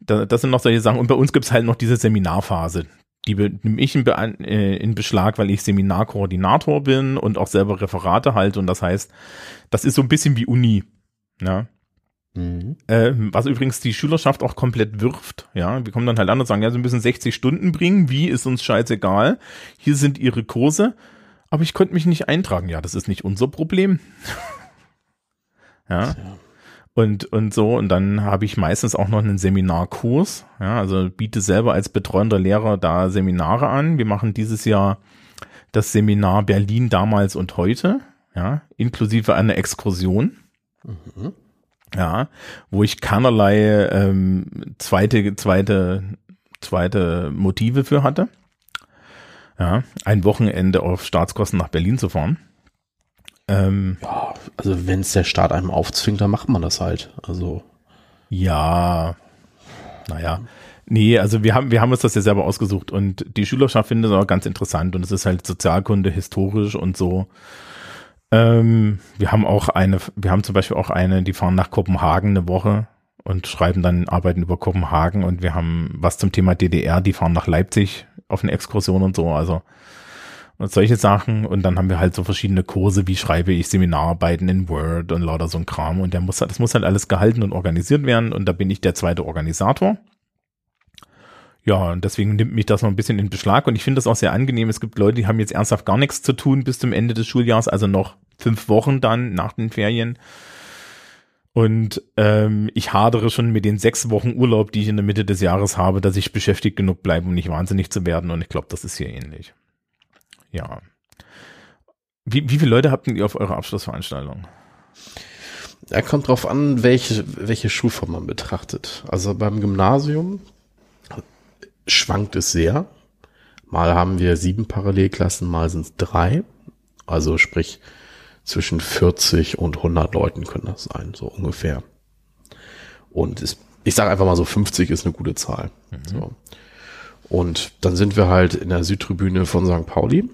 da, das sind noch solche Sachen. Und bei uns gibt's halt noch diese Seminarphase. Die nehme ich in, Be äh, in Beschlag, weil ich Seminarkoordinator bin und auch selber Referate halte. Und das heißt, das ist so ein bisschen wie Uni. Ja. Mhm. Ähm, was übrigens die Schülerschaft auch komplett wirft. Ja, wir kommen dann halt an und sagen, ja, sie müssen 60 Stunden bringen. Wie ist uns scheißegal? Hier sind ihre Kurse. Aber ich konnte mich nicht eintragen. Ja, das ist nicht unser Problem. ja. Und, und so, und dann habe ich meistens auch noch einen Seminarkurs. Ja, also biete selber als betreuender Lehrer da Seminare an. Wir machen dieses Jahr das Seminar Berlin damals und heute, ja, inklusive einer Exkursion. Mhm. Ja, wo ich keinerlei ähm, zweite, zweite, zweite Motive für hatte. Ja, ein Wochenende auf Staatskosten nach Berlin zu fahren. Ähm, Ja, also wenn es der Staat einem aufzwingt, dann macht man das halt. Also ja, naja. Nee, also wir haben, wir haben uns das ja selber ausgesucht und die Schülerschaft findet das auch ganz interessant und es ist halt Sozialkunde, historisch und so. Ähm, wir haben auch eine, wir haben zum Beispiel auch eine, die fahren nach Kopenhagen eine Woche und schreiben dann Arbeiten über Kopenhagen und wir haben was zum Thema DDR, die fahren nach Leipzig auf eine Exkursion und so, also und solche Sachen und dann haben wir halt so verschiedene Kurse, wie schreibe ich Seminararbeiten in Word und lauter so ein Kram und der muss das muss halt alles gehalten und organisiert werden und da bin ich der zweite Organisator. Ja, und deswegen nimmt mich das noch ein bisschen in Beschlag und ich finde das auch sehr angenehm. Es gibt Leute, die haben jetzt ernsthaft gar nichts zu tun bis zum Ende des Schuljahres, also noch fünf Wochen dann nach den Ferien. Und ähm, ich hadere schon mit den sechs Wochen Urlaub, die ich in der Mitte des Jahres habe, dass ich beschäftigt genug bleibe, um nicht wahnsinnig zu werden. Und ich glaube, das ist hier ähnlich. Ja. Wie, wie viele Leute habt ihr auf eurer Abschlussveranstaltung? Er kommt drauf an, welche, welche Schulform man betrachtet. Also beim Gymnasium schwankt es sehr. Mal haben wir sieben Parallelklassen, mal sind es drei. Also sprich, zwischen 40 und 100 Leuten können das sein, so ungefähr. Und es, ich sage einfach mal so, 50 ist eine gute Zahl. So. Und dann sind wir halt in der Südtribüne von St. Pauli.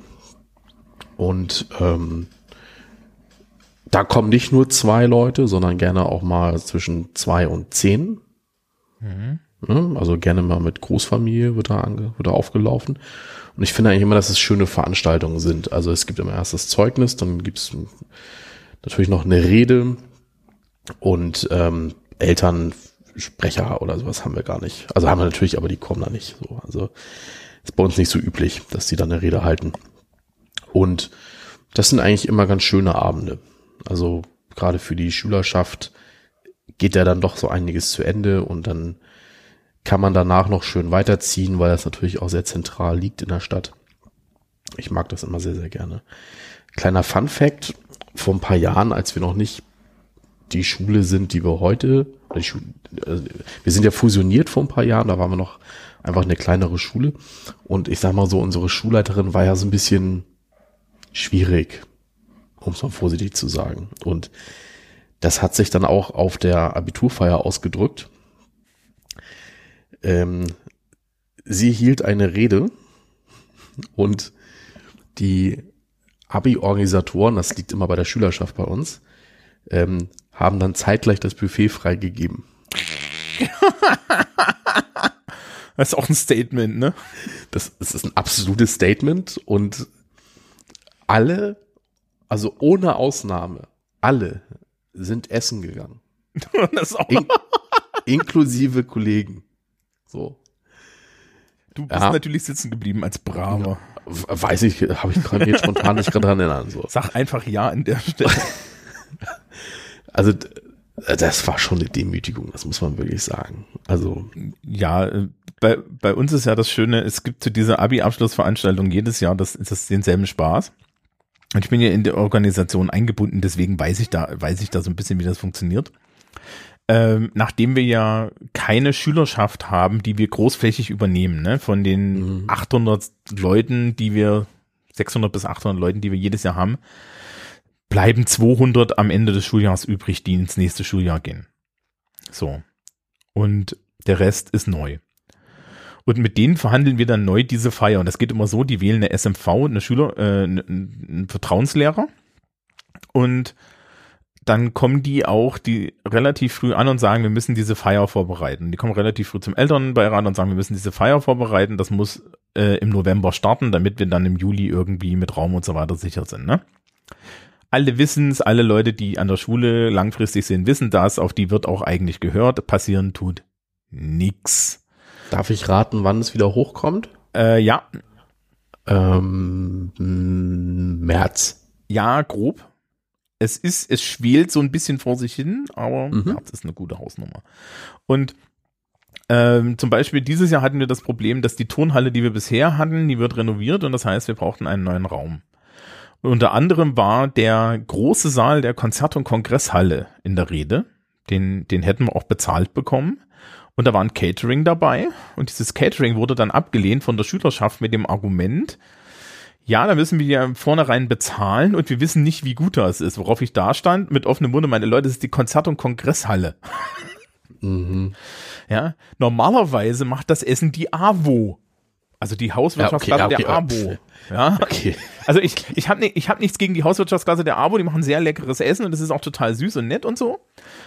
Und ähm, da kommen nicht nur zwei Leute, sondern gerne auch mal zwischen zwei und zehn. Ne? Also gerne mal mit Großfamilie wird da, ange, wird da aufgelaufen. Und ich finde eigentlich immer, dass es schöne Veranstaltungen sind. Also es gibt immer erst das Zeugnis, dann gibt es natürlich noch eine Rede und ähm, Elternsprecher oder sowas haben wir gar nicht. Also haben wir natürlich, aber die kommen da nicht. So. Also ist bei uns nicht so üblich, dass die dann eine Rede halten. Und das sind eigentlich immer ganz schöne Abende. Also gerade für die Schülerschaft geht ja dann doch so einiges zu Ende und dann kann man danach noch schön weiterziehen, weil das natürlich auch sehr zentral liegt in der Stadt. Ich mag das immer sehr, sehr gerne. Kleiner Fun Fact, vor ein paar Jahren, als wir noch nicht die Schule sind, die wir heute, äh, wir sind ja fusioniert vor ein paar Jahren, da waren wir noch einfach eine kleinere Schule. Und ich sag mal so, unsere Schulleiterin war ja so ein bisschen schwierig, um es mal vorsichtig zu sagen. Und das hat sich dann auch auf der Abiturfeier ausgedrückt. Ähm, sie hielt eine Rede und die Abi-Organisatoren, das liegt immer bei der Schülerschaft bei uns, ähm, haben dann zeitgleich das Buffet freigegeben. das ist auch ein Statement, ne? Das, das ist ein absolutes Statement und alle, also ohne Ausnahme, alle sind essen gegangen. das ist auch In, inklusive Kollegen. So. du bist Ja. natürlich sitzen geblieben als Braver. Weiß ich, habe ich gerade jetzt spontan nicht dran erinnern. So. Sag einfach ja an der Stelle. Also das war schon eine Demütigung, das muss man wirklich sagen. Also Ja, äh, bei, bei uns ist ja das Schöne, es gibt zu dieser Abi-Abschlussveranstaltung jedes Jahr das, das denselben Spaß. Und ich bin ja in der Organisation eingebunden, deswegen weiß ich da, weiß ich da so ein bisschen, wie das funktioniert. Ähm, nachdem wir ja keine Schülerschaft haben, die wir großflächig übernehmen, ne, von den Mhm. 800 Leuten, die wir, 600 bis 800 Leuten, die wir jedes Jahr haben, bleiben 200 am Ende des Schuljahres übrig, die ins nächste Schuljahr gehen. So. Und der Rest ist neu. Und mit denen verhandeln wir dann neu diese Feier. Und das geht immer so, die wählen eine SMV, eine Schüler, äh, einen Vertrauenslehrer. Und dann kommen die auch die relativ früh an und sagen, wir müssen diese Feier vorbereiten. Die kommen relativ früh zum Elternbeirat und sagen, wir müssen diese Feier vorbereiten. Das muss äh, im November starten, damit wir dann im Juli irgendwie mit Raum und so weiter sicher sind. Ne? Alle wissen es, alle Leute, die an der Schule langfristig sind, wissen das. Auf die wird auch eigentlich gehört. Passieren tut nix. darf ich raten, wann es wieder hochkommt? Äh, ja, Ähm, März. ja, grob. Es ist, es schwelt so ein bisschen vor sich hin, aber Mhm. März ist eine gute Hausnummer. Und ähm, zum Beispiel dieses Jahr hatten wir das Problem, dass die Turnhalle, die wir bisher hatten, die wird renoviert und das heißt, wir brauchten einen neuen Raum. Und unter anderem war der große Saal der Konzert- und Kongresshalle in der Rede. Den, den hätten wir auch bezahlt bekommen. Und da war ein Catering dabei. Und dieses Catering wurde dann abgelehnt von der Schülerschaft mit dem Argument, ja, da müssen wir ja vornherein bezahlen und wir wissen nicht, wie gut das ist. Worauf ich da stand, mit offenem Munde, meine Leute, das ist die Konzert- und Kongresshalle. Mhm. Ja, normalerweise macht das Essen die AWO. Also die Hauswirtschaftsklasse Ja, okay, der okay, AWO. Ja, Okay. Also ich, ich habe ich hab nichts gegen die Hauswirtschaftsklasse der AWO, die machen sehr leckeres Essen und das ist auch total süß und nett und so.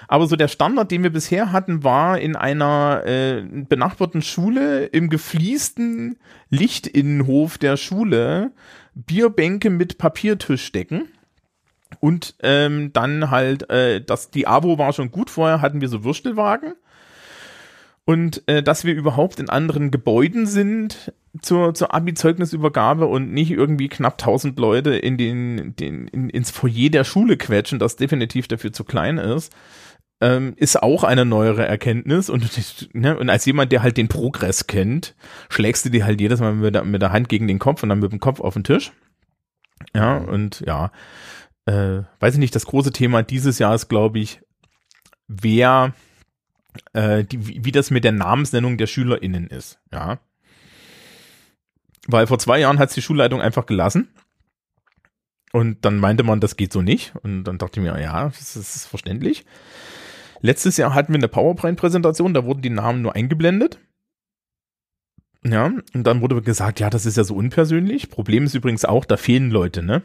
Aber so der Standard, den wir bisher hatten, war in einer äh, benachbarten Schule im gefliesten Lichtinnenhof der Schule Bierbänke mit Papiertischdecken. Und ähm, dann halt, äh, das, die AWO war schon gut, vorher hatten wir so Würstelwagen. Und äh, dass wir überhaupt in anderen Gebäuden sind zur, zur Abi-Zeugnisübergabe und nicht irgendwie knapp 1000 Leute in den, den, in, ins Foyer der Schule quetschen, das definitiv dafür zu klein ist, ähm, ist auch eine neuere Erkenntnis. Und, ne, und als jemand, der halt den Progress kennt, schlägst du dir halt jedes Mal mit der, mit der Hand gegen den Kopf und dann mit dem Kopf auf den Tisch. Ja, und ja, äh, weiß ich nicht, das große Thema dieses Jahr ist, glaube ich, wer äh, die, wie wie das mit der Namensnennung der SchülerInnen ist, ja. Weil vor zwei Jahren hat die Schulleitung einfach gelassen. Und dann meinte man, das geht so nicht. Und dann dachte ich mir, ja, das ist, verständlich. Letztes Jahr hatten wir eine PowerPoint-Präsentation, da wurden die Namen nur eingeblendet. Ja, und dann wurde gesagt, ja, das ist ja so unpersönlich. Problem ist übrigens auch, da fehlen Leute, ne?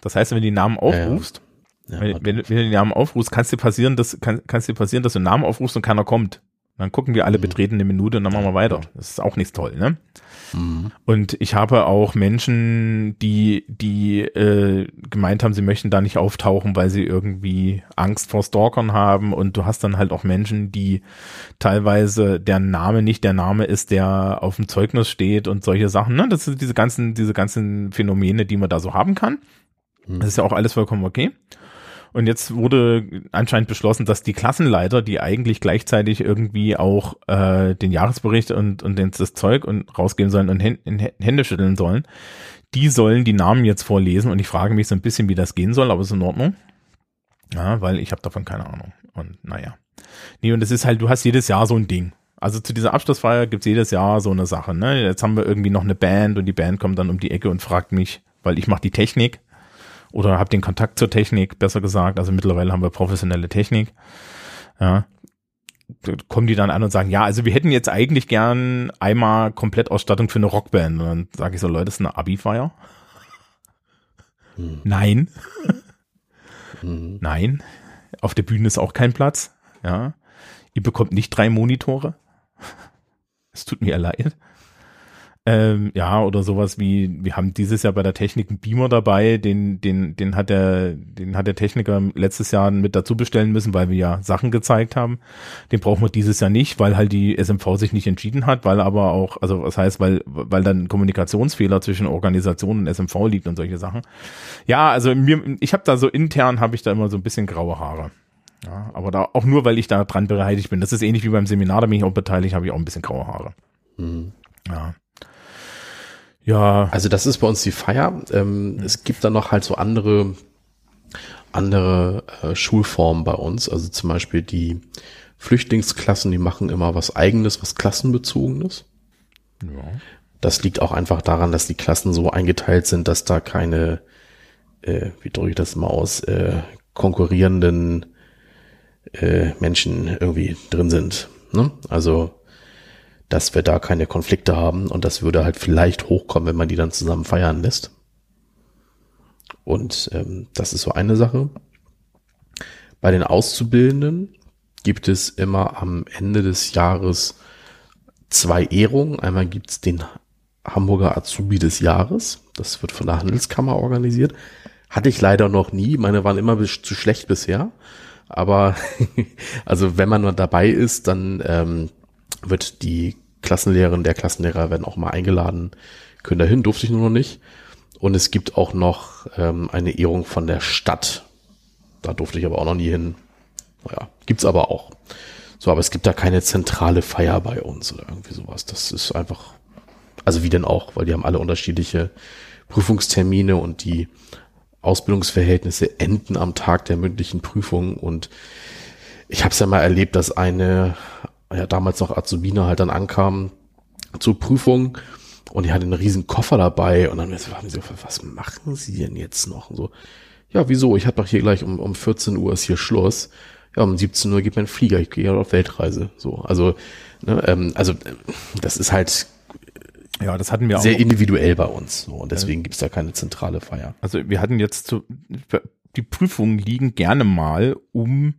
Das heißt, wenn du die Namen Ja, ja. aufrufst, Ja, wenn, wenn, wenn du den Namen aufrufst, kann es dir passieren, dass kann es dir passieren, dass du einen Namen aufrufst und keiner kommt. Dann gucken wir alle Mhm. betreten eine Minute und dann machen wir weiter. Das ist auch nicht toll, ne? Mhm. Und ich habe auch Menschen, die die äh, gemeint haben, sie möchten da nicht auftauchen, weil sie irgendwie Angst vor Stalkern haben. Und du hast dann halt auch Menschen, die teilweise der Name nicht der Name ist, der auf dem Zeugnis steht und solche Sachen. Ne? Das sind diese ganzen diese ganzen Phänomene, die man da so haben kann. Mhm. Das ist ja auch alles vollkommen okay. Und jetzt wurde anscheinend beschlossen, dass die Klassenleiter, die eigentlich gleichzeitig irgendwie auch äh, den Jahresbericht und, und das Zeug und rausgeben sollen und Hände schütteln sollen, die sollen die Namen jetzt vorlesen. Und ich frage mich so ein bisschen, wie das gehen soll, aber ist in Ordnung. Ja, weil ich habe davon keine Ahnung. Und naja. Nee, und es ist halt, du hast jedes Jahr so ein Ding. Also zu dieser Abschlussfeier gibt's jedes Jahr so eine Sache. Ne? Jetzt haben wir irgendwie noch eine Band und die Band kommt dann um die Ecke und fragt mich, weil ich mache die Technik oder habe den Kontakt zur Technik, besser gesagt. Also mittlerweile haben wir professionelle Technik. Ja, kommen die dann an und sagen, ja, also wir hätten jetzt eigentlich gern einmal Komplettausstattung für eine Rockband. Und dann sage ich so, Leute, das ist eine Abi-Feier. Hm. Nein. Hm. Nein. Auf der Bühne ist auch kein Platz. Ja. Ihr bekommt nicht drei Monitore. Es tut mir leid. Ähm, ja, oder sowas wie, wir haben dieses Jahr bei der Technik einen Beamer dabei, den, den, den hat der, den hat der Techniker letztes Jahr mit dazu bestellen müssen, weil wir ja Sachen gezeigt haben. Den brauchen wir dieses Jahr nicht, weil halt die SMV sich nicht entschieden hat, weil aber auch, also was heißt, weil, weil dann Kommunikationsfehler zwischen Organisation und SMV liegt und solche Sachen. Ja, also mir, ich habe da so intern habe ich da immer so ein bisschen graue Haare. Ja, aber da auch nur, weil ich da dran beteiligt bin. Das ist ähnlich wie beim Seminar, da bin ich auch beteiligt, habe ich auch ein bisschen graue Haare. Mhm. Ja. Ja. Also das ist bei uns die Feier. Ähm, es gibt dann noch halt so andere, andere äh, Schulformen bei uns. Also zum Beispiel die Flüchtlingsklassen, die machen immer was eigenes, was klassenbezogenes. Ja. Das liegt auch einfach daran, dass die Klassen so eingeteilt sind, dass da keine, äh, wie drücke ich das mal aus, äh, konkurrierenden äh, Menschen irgendwie drin sind. Ne? Also dass wir da keine Konflikte haben und das würde halt vielleicht hochkommen, wenn man die dann zusammen feiern lässt. Und ähm, das ist so eine Sache. Bei den Auszubildenden gibt es immer am Ende des Jahres zwei Ehrungen. Einmal gibt es den Hamburger Azubi des Jahres. Das wird von der Handelskammer organisiert. Hatte ich leider noch nie. Meine waren immer zu schlecht bisher. Aber also wenn man dabei ist, dann ähm, wird die Klassenlehrerin, der Klassenlehrer werden auch mal eingeladen, können dahin, durfte ich nur noch nicht. Und es gibt auch noch ähm, eine Ehrung von der Stadt. Da durfte ich aber auch noch nie hin. Naja, gibt's aber auch. So, aber es gibt da keine zentrale Feier bei uns oder irgendwie sowas. Das ist einfach, also wie denn auch, weil die haben alle unterschiedliche Prüfungstermine und die Ausbildungsverhältnisse enden am Tag der mündlichen Prüfung und ich habe es ja mal erlebt, dass eine ja damals noch Azubine halt dann ankam zur Prüfung und die hatte einen riesen Koffer dabei und dann haben sie so, was machen sie denn jetzt noch? Und so, ja, wieso? Ich habe doch hier gleich um, um 14 Uhr ist hier Schluss. Ja, um 17 Uhr geht mein Flieger, ich gehe ja auf Weltreise. So, also, ne, ähm, also das ist halt ja, das hatten wir sehr auch. individuell bei uns. So, und deswegen gibt's da keine zentrale Feier. Also wir hatten jetzt zu, die Prüfungen liegen gerne mal um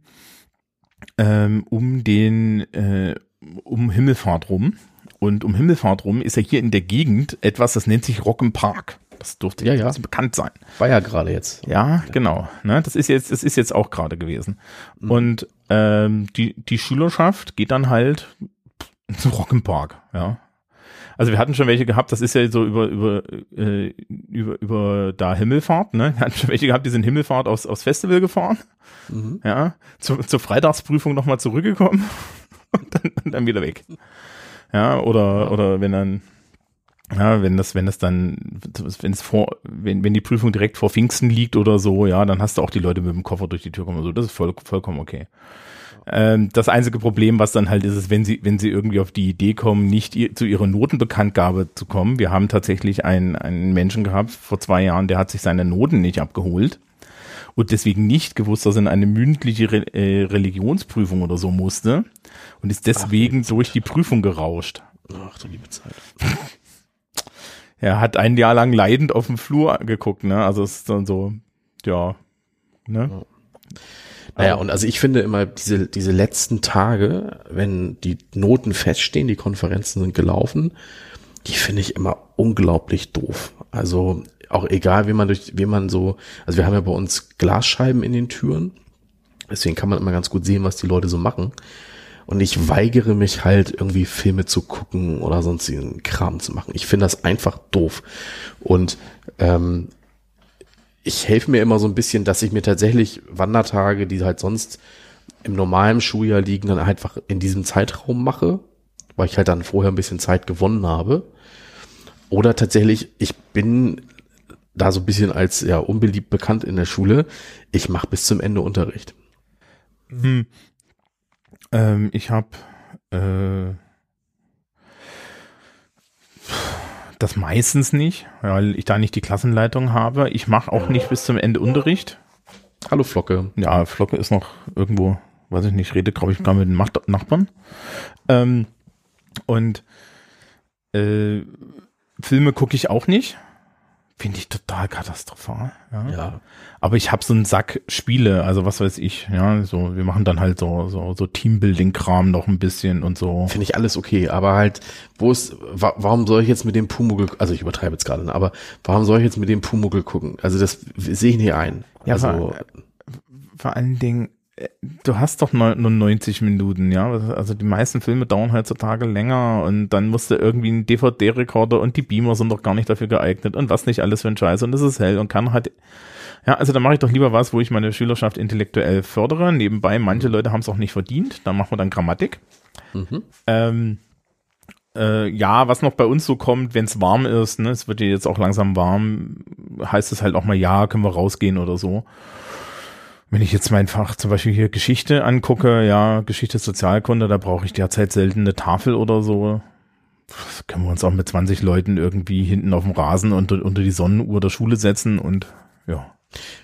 ähm, um den äh, um Himmelfahrt rum. Und um Himmelfahrt rum ist ja hier in der Gegend etwas, das nennt sich Rock im Park. Das dürfte ja, ja. bekannt sein. War ja gerade jetzt. Ja, genau. Ne, das ist jetzt, das ist jetzt auch gerade gewesen. Mhm. Und ähm, die die Schülerschaft geht dann halt zu Rock im Park. Ja, also wir hatten schon welche gehabt, das ist ja so über, über, äh, über, über da Himmelfahrt, ne? Wir hatten schon welche gehabt, die sind Himmelfahrt aufs, aufs Festival gefahren. Mhm. Ja, zu, zur Freitagsprüfung nochmal zurückgekommen und dann, und dann wieder weg. Ja, oder, oder wenn dann, ja, wenn das, wenn das dann, wenn es vor, wenn, wenn die Prüfung direkt vor Pfingsten liegt oder so, ja, dann hast du auch die Leute mit dem Koffer durch die Tür kommen. So, das ist voll, vollkommen okay. Ähm, das einzige Problem, was dann halt ist, ist, wenn sie, wenn sie irgendwie auf die Idee kommen, nicht ihr, zu ihrer Notenbekanntgabe zu kommen. Wir haben tatsächlich einen, einen Menschen gehabt vor zwei Jahren, der hat sich seine Noten nicht abgeholt und deswegen nicht gewusst, dass er in eine mündliche Re äh, Religionsprüfung oder so musste und ist deswegen Ach, durch die Prüfung gerauscht. Ach du liebe Zeit. er hat ein Jahr lang leidend auf dem Flur geguckt, ne? Also es ist dann so, ja, ne? Ja. Naja, und also ich finde immer diese, diese letzten Tage, wenn die Noten feststehen, die Konferenzen sind gelaufen, die finde ich immer unglaublich doof. Also auch egal, wie man durch, wie man so, also wir haben ja bei uns Glasscheiben in den Türen, deswegen kann man immer ganz gut sehen, was die Leute so machen. Und ich weigere mich halt irgendwie Filme zu gucken oder sonstigen Kram zu machen. Ich finde das einfach doof. Und ähm, ich helfe mir immer so ein bisschen, dass ich mir tatsächlich Wandertage, die halt sonst im normalen Schuljahr liegen, dann einfach in diesem Zeitraum mache, weil ich halt dann vorher ein bisschen Zeit gewonnen habe. Oder tatsächlich, ich bin da so ein bisschen als ja unbeliebt bekannt in der Schule. Ich mache bis zum Ende Unterricht. Hm. Ähm, ich habe äh, das meistens nicht, weil ich da nicht die Klassenleitung habe. Ich mache auch nicht bis zum Ende Unterricht. Hallo Flocke. Ja, Flocke ist noch irgendwo, weiß ich nicht, rede, glaube ich, gerade mit den Nachbarn. Ähm, und äh, Filme gucke ich auch nicht. Finde ich total katastrophal. Ja. Ja. Aber ich habe so einen Sack Spiele, also was weiß ich, ja, so, wir machen dann halt so, so, so Teambuilding-Kram noch ein bisschen und so. Finde ich alles okay, aber halt, wo ist, wa warum soll ich jetzt mit dem Pumuckl, also ich übertreibe jetzt gerade, aber warum soll ich jetzt mit dem Pumuckl gucken? Also das sehe ich nicht ein. Ja, also, vor, vor allen Dingen, du hast doch nur 90 Minuten, ja. Also die meisten Filme dauern heutzutage länger und dann musst du irgendwie einen DVD-Rekorder und die Beamer sind doch gar nicht dafür geeignet und was nicht alles für ein Scheiß und es ist hell und kann halt. Ja, also da mache ich doch lieber was, wo ich meine Schülerschaft intellektuell fördere. Nebenbei, manche Leute haben es auch nicht verdient, da machen wir dann Grammatik. mhm. Ähm, äh, ja, was noch bei uns so kommt, wenn es warm ist, ne, es wird ja jetzt auch langsam warm, heißt es halt auch mal, ja, können wir rausgehen oder so. Wenn ich jetzt mein Fach zum Beispiel hier Geschichte angucke, ja, Geschichte Sozialkunde, da brauche ich derzeit selten eine Tafel oder so. Das können wir uns auch mit 20 Leuten irgendwie hinten auf dem Rasen unter, unter die Sonnenuhr der Schule setzen und ja.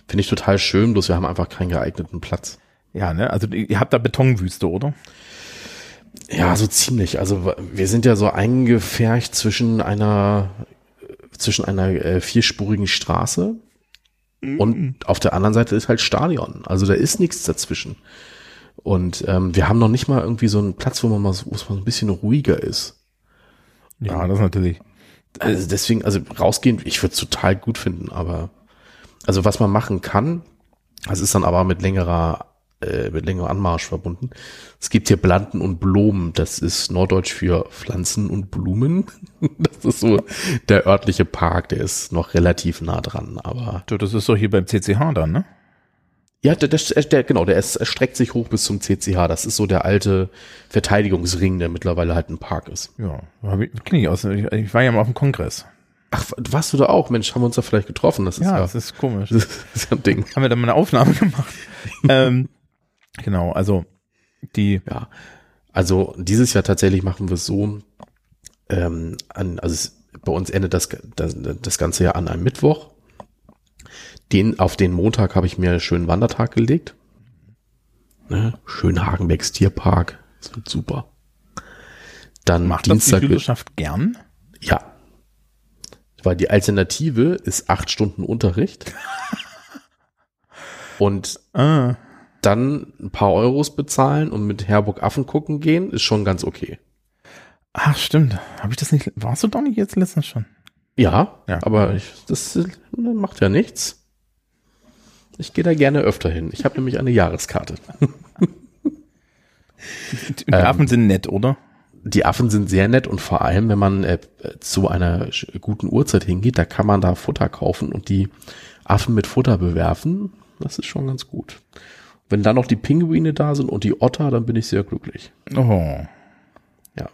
Finde ich total schön, bloß wir haben einfach keinen geeigneten Platz. Ja, ne, also ihr habt da Betonwüste, oder? Ja, so ziemlich. Also wir sind ja so eingefärcht zwischen einer zwischen einer äh, vierspurigen Straße und auf der anderen Seite ist halt Stadion. Also da ist nichts dazwischen. Und ähm, wir haben noch nicht mal irgendwie so einen Platz, wo man mal wo es mal ein bisschen ruhiger ist. Ja, das natürlich. Also deswegen, also rausgehen, ich würde es total gut finden, aber also was man machen kann, das ist dann aber mit längerer, äh, mit längerem Anmarsch verbunden. Es gibt hier Blanden und Blumen, das ist Norddeutsch für Pflanzen und Blumen. Das ist so der örtliche Park, der ist noch relativ nah dran, aber Du, Das ist doch hier beim CCH dann, ne? ja, der, der, der genau, der ist, erstreckt sich hoch bis zum CCH. Das ist so der alte Verteidigungsring, der mittlerweile halt ein Park ist. Ja, hab ich, aus. Ich, ich war ja mal auf dem Kongress. Ach, warst du da auch? Mensch, haben wir uns da vielleicht getroffen? Das ist Ja, ja, das ist komisch. das ist ja ein Ding. Haben wir da mal eine Aufnahme gemacht. ähm, genau, also die, Ja, also dieses Jahr tatsächlich machen wir es so, ähm, an, also es, bei uns endet das, das, das ganze Jahr an einem Mittwoch. Den, auf den Montag habe ich mir einen schönen Wandertag gelegt. Ne? Schön Hagenbecks Tierpark. Das wird super. Dann macht das die Dienstag, Schülerschaft gern. ja. Weil die Alternative ist acht Stunden Unterricht. Und Ah, dann ein paar Euros bezahlen und mit Herburg Affen gucken gehen, ist schon ganz okay. ach stimmt. Habe ich das nicht, warst du doch nicht jetzt letztens schon? Ja, Ja. aber ich, das macht ja nichts. Ich gehe da gerne öfter hin. Ich habe nämlich eine Jahreskarte. Die die Affen sind nett, oder? Die Affen sind sehr nett und vor allem, wenn man äh, zu einer guten Uhrzeit hingeht, da kann man da Futter kaufen und die Affen mit Futter bewerfen. Das ist schon ganz gut. Wenn dann noch die Pinguine da sind und die Otter, dann bin ich sehr glücklich. Oh, Ja.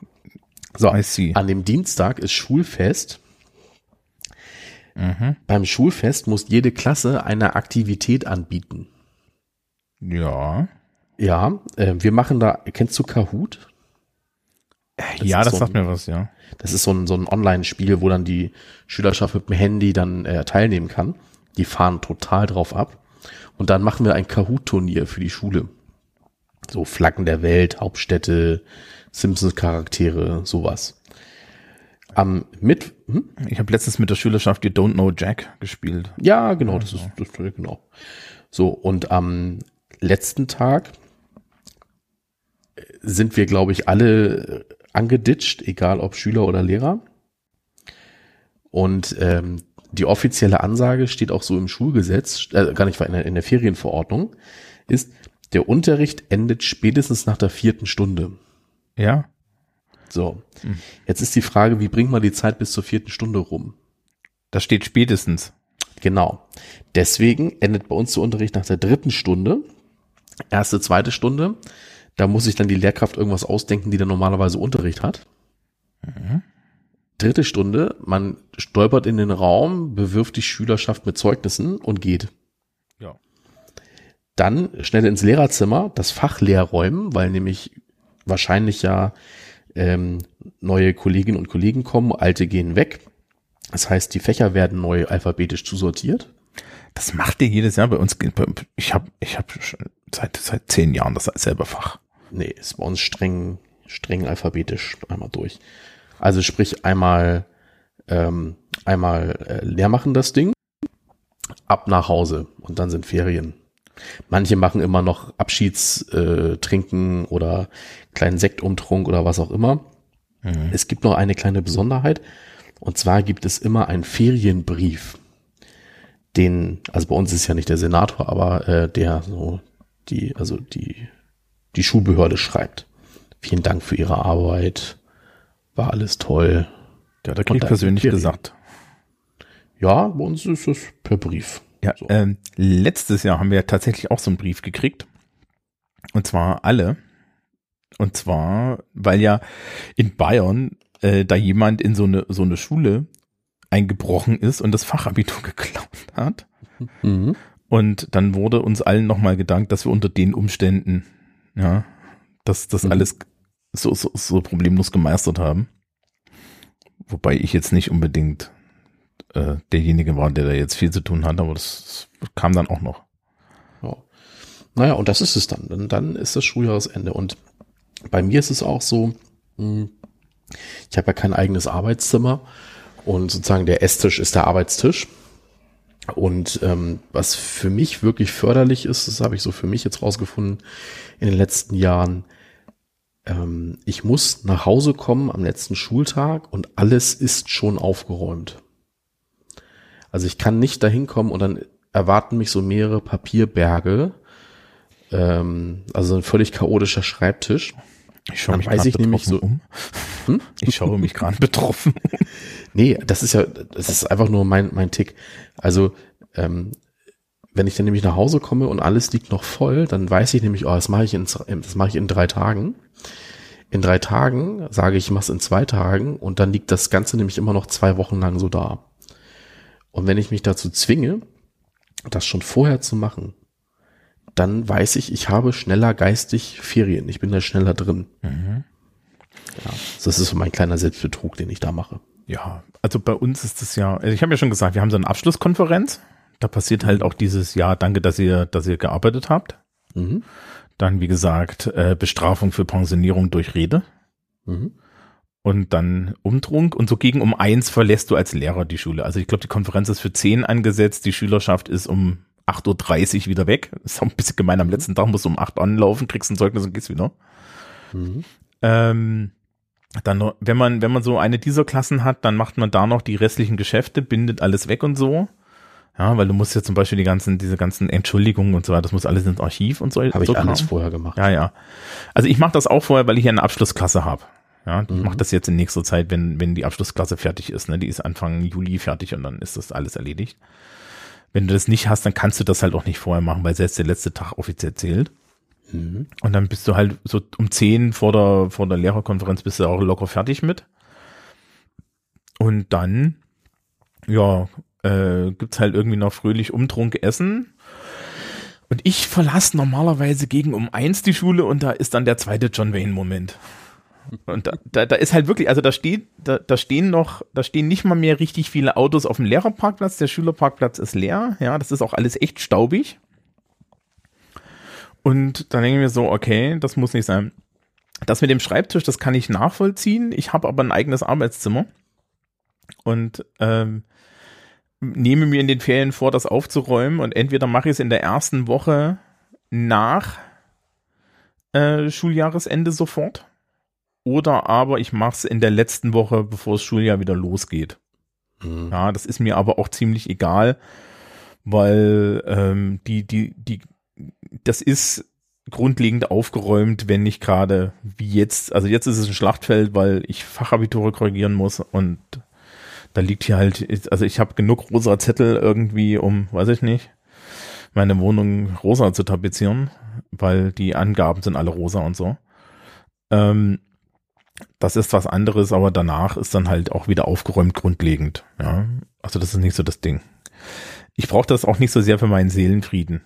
So, I see. an dem Dienstag ist Schulfest. Beim Schulfest muss jede Klasse eine Aktivität anbieten. Ja. Ja, äh, wir machen da, kennst du Kahoot? ja, ist das so sagt ein- mir was, ja. Das ist so ein, so ein Online-Spiel, wo dann die Schülerschaft mit dem Handy dann äh, teilnehmen kann. Die fahren total drauf ab. Und dann machen wir ein Kahoot-Turnier für die Schule. So Flaggen der Welt, Hauptstädte, Simpsons-Charaktere, sowas. Am Mit, hm? Ich habe letztens mit der Schülerschaft die Don't Know Jack gespielt. Ja, genau, das ist, das, genau. So, und am letzten Tag sind wir, glaube ich, alle angeditscht, egal ob Schüler oder Lehrer. Und ähm, die offizielle Ansage steht auch so im Schulgesetz, äh, gar nicht in der, in der Ferienverordnung, ist, der Unterricht endet spätestens nach der vierten Stunde. Ja. So, jetzt ist die Frage, wie bringt man die Zeit bis zur vierten Stunde rum? Da steht spätestens. Genau. Deswegen endet bei uns der Unterricht nach der dritten Stunde. Erste, zweite Stunde. Da muss sich dann die Lehrkraft irgendwas ausdenken, die dann normalerweise Unterricht hat. Dritte Stunde, man stolpert in den Raum, bewirft die Schülerschaft mit Zeugnissen und geht. Ja. Dann schnell ins Lehrerzimmer, das Fach leer räumen, weil nämlich wahrscheinlich ja ähm, neue Kolleginnen und Kollegen kommen, alte gehen weg. Das heißt, die Fächer werden neu alphabetisch zusortiert. Das macht ihr jedes Jahr bei uns. Ich habe ich hab seit, seit zehn Jahren das selber Fach. Nee, ist bei uns streng, streng alphabetisch einmal durch. Also sprich einmal, ähm, einmal äh, leer machen das Ding, ab nach Hause und dann sind Ferien. Manche machen immer noch Abschiedstrinken äh, oder kleinen Sektumtrunk oder was auch immer. Mhm. Es gibt noch eine kleine Besonderheit. Und zwar gibt es immer einen Ferienbrief. Den, also bei uns ist ja nicht der Senator, aber äh, der so die, also die, die Schulbehörde schreibt. Vielen Dank für Ihre Arbeit. War alles toll. Ja, da kriegt persönlich gesagt. Ja, bei uns ist es per Brief. Ja, so. ähm, letztes Jahr haben wir tatsächlich auch so einen Brief gekriegt. Und zwar alle. Und zwar, weil ja in Bayern äh, da jemand in so eine, so eine Schule eingebrochen ist und das Fachabitur geklaut hat. Mhm. Und dann wurde uns allen nochmal gedankt, dass wir unter den Umständen, ja, dass das mhm. alles so, so, so problemlos gemeistert haben. Wobei ich jetzt nicht unbedingt äh, derjenige war, der da jetzt viel zu tun hat, aber das, das kam dann auch noch. Ja. Naja, und das ist es dann. Dann, dann ist das Schuljahresende. Und bei mir ist es auch so, hm, ich habe ja kein eigenes Arbeitszimmer und sozusagen der Esstisch ist der Arbeitstisch. Und ähm, was für mich wirklich förderlich ist, das habe ich so für mich jetzt rausgefunden in den letzten Jahren, ähm, ich muss nach Hause kommen am letzten Schultag und alles ist schon aufgeräumt. Also ich kann nicht dahin kommen und dann erwarten mich so mehrere Papierberge, ähm, also ein völlig chaotischer Schreibtisch. Ich schaue mich ich nämlich so um. Hm? Ich schaue mich gerade betroffen. nee, das ist ja, das ist einfach nur mein mein Tick. Also ähm, wenn ich dann nämlich nach Hause komme und alles liegt noch voll, dann weiß ich nämlich, oh, das mache ich in das mache ich in drei Tagen. In drei Tagen sage ich, ich mache es in zwei Tagen und dann liegt das Ganze nämlich immer noch zwei Wochen lang so da. Und wenn ich mich dazu zwinge, das schon vorher zu machen, dann weiß ich, ich habe schneller geistig Ferien. Ich bin da schneller drin. Mhm. Ja, das ist so mein kleiner Selbstbetrug, den ich da mache. Ja, also bei uns ist es ja, also ich habe ja schon gesagt, wir haben so eine Abschlusskonferenz. Da passiert halt auch dieses Jahr, danke, dass ihr, dass ihr gearbeitet habt. Mhm. Dann, wie gesagt, äh, Bestrafung für Pensionierung durch Rede. Mhm. Und dann Umtrunk und so gegen um eins verlässt du als Lehrer die Schule. Also ich glaube, die Konferenz ist für zehn angesetzt, die Schülerschaft ist um 8.30 Uhr wieder weg. Ist auch ein bisschen gemein. Am letzten Tag musst du um 8 Uhr anlaufen, kriegst ein Zeugnis und gehst wieder. Mhm. Ähm, dann, wenn man, wenn man so eine dieser Klassen hat, dann macht man da noch die restlichen Geschäfte, bindet alles weg und so. Ja, weil du musst ja zum Beispiel die ganzen, diese ganzen Entschuldigungen und so weiter, das muss alles ins Archiv und so. Habe so ich alles vorher gemacht. Ja, ja. Also ich mache das auch vorher, weil ich ja eine Abschlussklasse habe. Ja, ich mhm. mache das jetzt in nächster Zeit, wenn, wenn die Abschlussklasse fertig ist. Ne? Die ist Anfang Juli fertig und dann ist das alles erledigt. Wenn du das nicht hast, dann kannst du das halt auch nicht vorher machen, weil selbst der letzte Tag offiziell zählt. Mhm. Und dann bist du halt so um zehn vor der, vor der Lehrerkonferenz bist du auch locker fertig mit. Und dann, ja, äh, gibt's halt irgendwie noch fröhlich Umtrunk Essen. Und ich verlasse normalerweise gegen um eins die Schule und da ist dann der zweite John Wayne Moment. Und da, da, da ist halt wirklich, also da steht, da, da stehen noch, da stehen nicht mal mehr richtig viele Autos auf dem Lehrerparkplatz. Der Schülerparkplatz ist leer. Ja, das ist auch alles echt staubig. Und dann denke ich mir so, okay, das muss nicht sein. Das mit dem Schreibtisch, das kann ich nachvollziehen. Ich habe aber ein eigenes Arbeitszimmer und ähm, nehme mir in den Ferien vor, das aufzuräumen. Und entweder mache ich es in der ersten Woche nach äh, Schuljahresende sofort oder aber ich mache es in der letzten Woche, bevor das Schuljahr wieder losgeht. Mhm. Ja, das ist mir aber auch ziemlich egal, weil ähm, die, die, die, das ist grundlegend aufgeräumt, wenn nicht gerade wie jetzt, also jetzt ist es ein Schlachtfeld, weil ich Fachabiture korrigieren muss und da liegt hier halt, also ich habe genug rosa Zettel irgendwie, um, weiß ich nicht, meine Wohnung rosa zu tapezieren, weil die Angaben sind alle rosa und so. Ähm, das ist was anderes, aber danach ist dann halt auch wieder aufgeräumt grundlegend. Ja, also das ist nicht so das Ding. Ich brauche das auch nicht so sehr für meinen Seelenfrieden.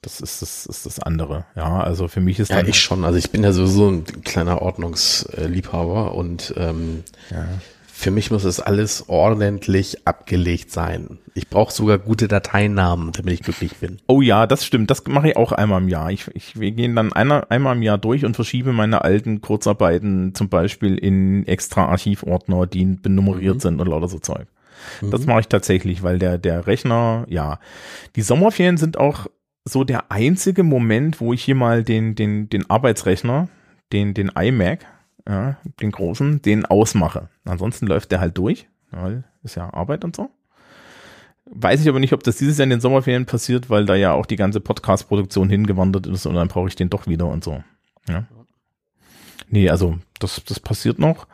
Das ist das, ist das andere. Ja, also für mich ist ja ich schon. Also ich bin ja sowieso ein kleiner Ordnungsliebhaber und ähm, ja. Für mich muss es alles ordentlich abgelegt sein. Ich brauche sogar gute Dateinamen, damit ich glücklich bin. Oh ja, das stimmt. Das mache ich auch einmal im Jahr. Ich, ich, wir gehen dann einer, einmal im Jahr durch und verschiebe meine alten Kurzarbeiten zum Beispiel in extra Archivordner, die benummeriert mhm. sind und lauter so Zeug. Mhm. Das mache ich tatsächlich, weil der, der Rechner, ja. Die Sommerferien sind auch so der einzige Moment, wo ich hier mal den, den, den Arbeitsrechner, den, den iMac, ja, den großen, den ausmache. Ansonsten läuft der halt durch, weil ist ja Arbeit und so. Weiß ich aber nicht, ob das dieses Jahr in den Sommerferien passiert, weil da ja auch die ganze Podcast-Produktion hingewandert ist und dann brauche ich den doch wieder und so. Ja. Nee, also das, das passiert noch.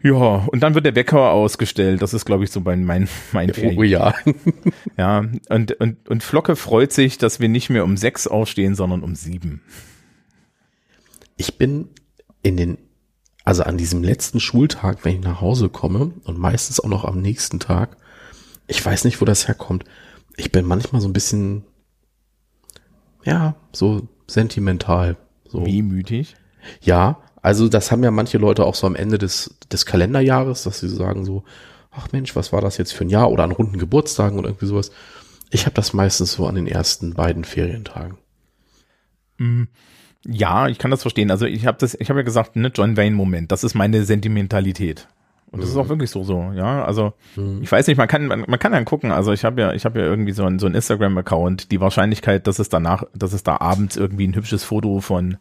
Ja, und dann wird der Wecker ausgestellt. Das ist, glaube ich, so mein, mein, mein Ferien. Oh ja. ja, und, und, und Flocke freut sich, dass wir nicht mehr um sechs aufstehen, sondern um sieben. Ich bin in den, also an diesem letzten Schultag, wenn ich nach Hause komme und meistens auch noch am nächsten Tag, ich weiß nicht, wo das herkommt. Ich bin manchmal so ein bisschen, ja, so sentimental. So. Wehmütig? Ja, also das haben ja manche Leute auch so am Ende des, des Kalenderjahres, dass sie sagen so, ach Mensch, was war das jetzt für ein Jahr oder an runden Geburtstagen oder irgendwie sowas. Ich habe das meistens so an den ersten beiden Ferientagen. Mhm. Ja, ich kann das verstehen. Also ich habe das, ich habe ja gesagt, ne, John Wayne Moment, das ist meine Sentimentalität. Und das mhm. ist auch mhm. wirklich so so, ja. Also mhm. ich weiß nicht, man kann man, man kann dann gucken. Also ich habe ja ich habe ja irgendwie so ein so ein Instagram Account. Die Wahrscheinlichkeit, dass es danach, dass es da abends irgendwie ein hübsches Foto von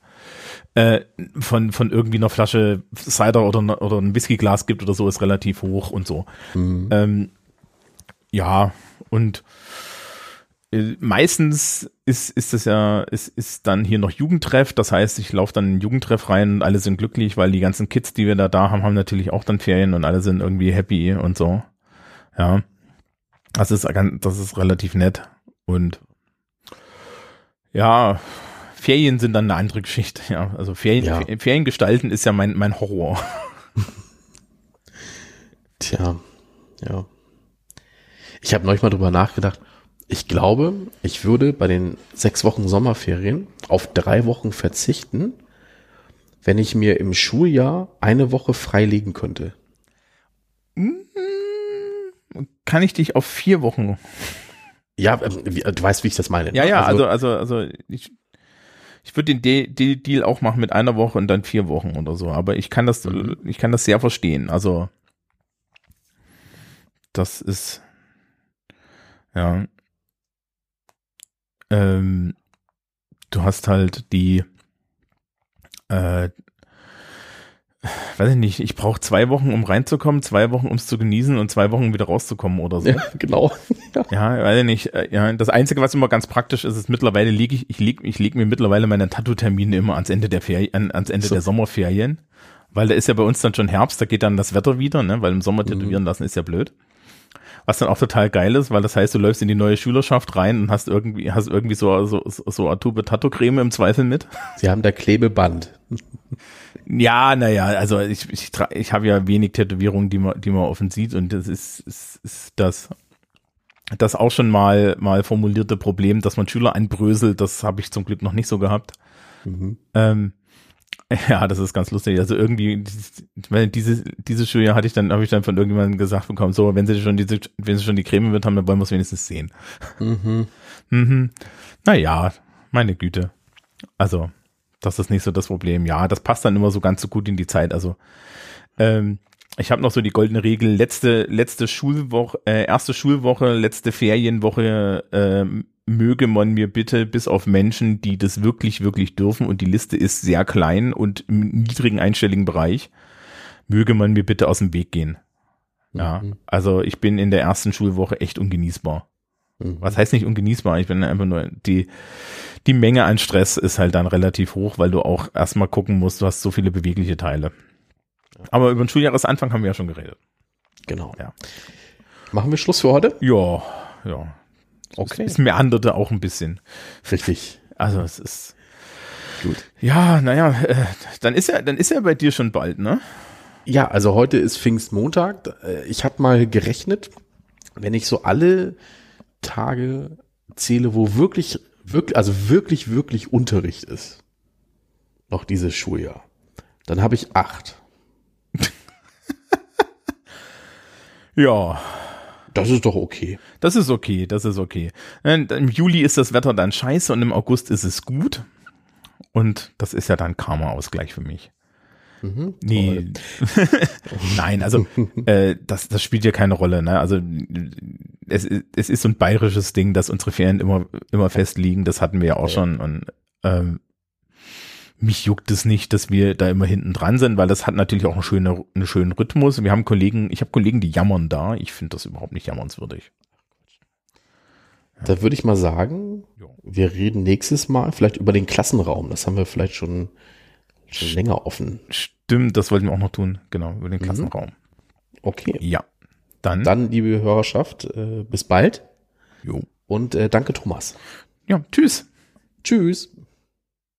äh, von von irgendwie einer Flasche Cider oder oder ein Whiskyglas gibt oder so, ist relativ hoch und so. Mhm. Ähm, ja und meistens ist, ist es ja, ist, ist dann hier noch Jugendtreff. Das heißt, ich laufe dann in den Jugendtreff rein und alle sind glücklich, weil die ganzen Kids, die wir da da haben, haben natürlich auch dann Ferien und alle sind irgendwie happy und so. Ja. Das ist, das ist relativ nett. Und ja, Ferien sind dann eine andere Geschichte. Ja, also Ferien, ja. Ferien gestalten ist ja mein, mein Horror. Tja, ja. Ich habe neulich mal drüber nachgedacht, ich glaube, ich würde bei den sechs Wochen Sommerferien auf drei Wochen verzichten, wenn ich mir im Schuljahr eine Woche freilegen könnte. Mm, kann ich dich auf vier Wochen? Ja, ähm, du weißt, wie ich das meine. Ja, ne? ja, also, also, also, also ich, ich würde den De De Deal auch machen mit einer Woche und dann vier Wochen oder so. Aber ich kann das, mhm. ich kann das sehr verstehen. Also, das ist, ja, ähm, du hast halt die, äh, weiß ich nicht, ich brauche zwei Wochen, um reinzukommen, zwei Wochen, um es zu genießen und zwei Wochen, um wieder rauszukommen oder so. Ja, genau. Ja, weiß ich nicht. Äh, ja, das Einzige, was immer ganz praktisch ist, ist mittlerweile lege ich, ich leg, ich leg mir mittlerweile meine Tattoo-Termine immer ans Ende der Ferien, ans Ende so. der Sommerferien. Weil da ist ja bei uns dann schon Herbst, da geht dann das Wetter wieder, ne? Weil im Sommer mhm. tätowieren lassen ist ja blöd. Was dann auch total geil ist, weil das heißt, du läufst in die neue Schülerschaft rein und hast irgendwie, hast irgendwie so, so, so eine Tube Tattoo-Creme im Zweifel mit. Sie haben da Klebeband. Ja, naja, also ich, ich, ich habe ja wenig Tätowierungen, die man, die man offen sieht und das ist, ist, ist das, das auch schon mal, mal formulierte Problem, dass man Schüler einbröselt, das habe ich zum Glück noch nicht so gehabt. Mhm. Ähm, Ja, das ist ganz lustig. Also irgendwie, diese, diese Schuljahr hatte ich dann, habe ich dann von irgendjemandem gesagt bekommen, so, wenn sie schon diese, wenn sie schon die Creme mit haben, dann wollen wir es wenigstens sehen. Mhm. mhm. Naja, meine Güte. Also, das ist nicht so das Problem. Ja, das passt dann immer so ganz so gut in die Zeit. Also, ähm, ich habe noch so die goldene Regel, letzte, letzte Schulwoche, äh, erste Schulwoche, letzte Ferienwoche, äh, möge man mir bitte bis auf Menschen, die das wirklich, wirklich dürfen und die Liste ist sehr klein und im niedrigen einstelligen Bereich, möge man mir bitte aus dem Weg gehen. Ja, mhm. also ich bin in der ersten Schulwoche echt ungenießbar. Mhm. Was heißt nicht ungenießbar? Ich bin einfach nur, die, die Menge an Stress ist halt dann relativ hoch, weil du auch erstmal gucken musst, du hast so viele bewegliche Teile. Aber über den Schuljahresanfang haben wir ja schon geredet. Genau. Ja. Machen wir Schluss für heute? Ja, ja. Okay. Es, es meanderte auch ein bisschen. Richtig. Also es ist gut. Ja, naja, äh, dann ist er, dann ist er bei dir schon bald, ne? Ja, also heute ist Pfingstmontag. Äh, ich habe mal gerechnet, wenn ich so alle Tage zähle, wo wirklich, wirklich, also wirklich, wirklich Unterricht ist, noch dieses Schuljahr, dann habe ich acht. Ja, Das ist doch okay. das ist okay, das ist okay. Und Im Juli ist das Wetter dann scheiße und im August ist es gut. Und das ist ja dann Karma-Ausgleich für mich. Mhm, Nee. Nein, also äh, das, das spielt ja keine Rolle. Ne? Also es, ist- es ist so ein bayerisches Ding, dass unsere Ferien immer, immer fest liegen. Das hatten wir ja auch Ja. schon. Und ähm, mich juckt es nicht, dass wir da immer hinten dran sind, weil das hat natürlich auch einen schönen, einen schönen Rhythmus. Wir haben Kollegen, ich habe Kollegen, die jammern da. Ich finde das überhaupt nicht jammernswürdig. Da würde ich mal sagen, wir reden nächstes Mal vielleicht über den Klassenraum. Das haben wir vielleicht schon, schon länger offen. Stimmt, das wollten wir auch noch tun. Genau, über den Klassenraum. Okay. Ja. Dann, Dann, liebe Hörerschaft, äh, bis bald jo. und äh, danke, Thomas. Ja, tschüss. Tschüss.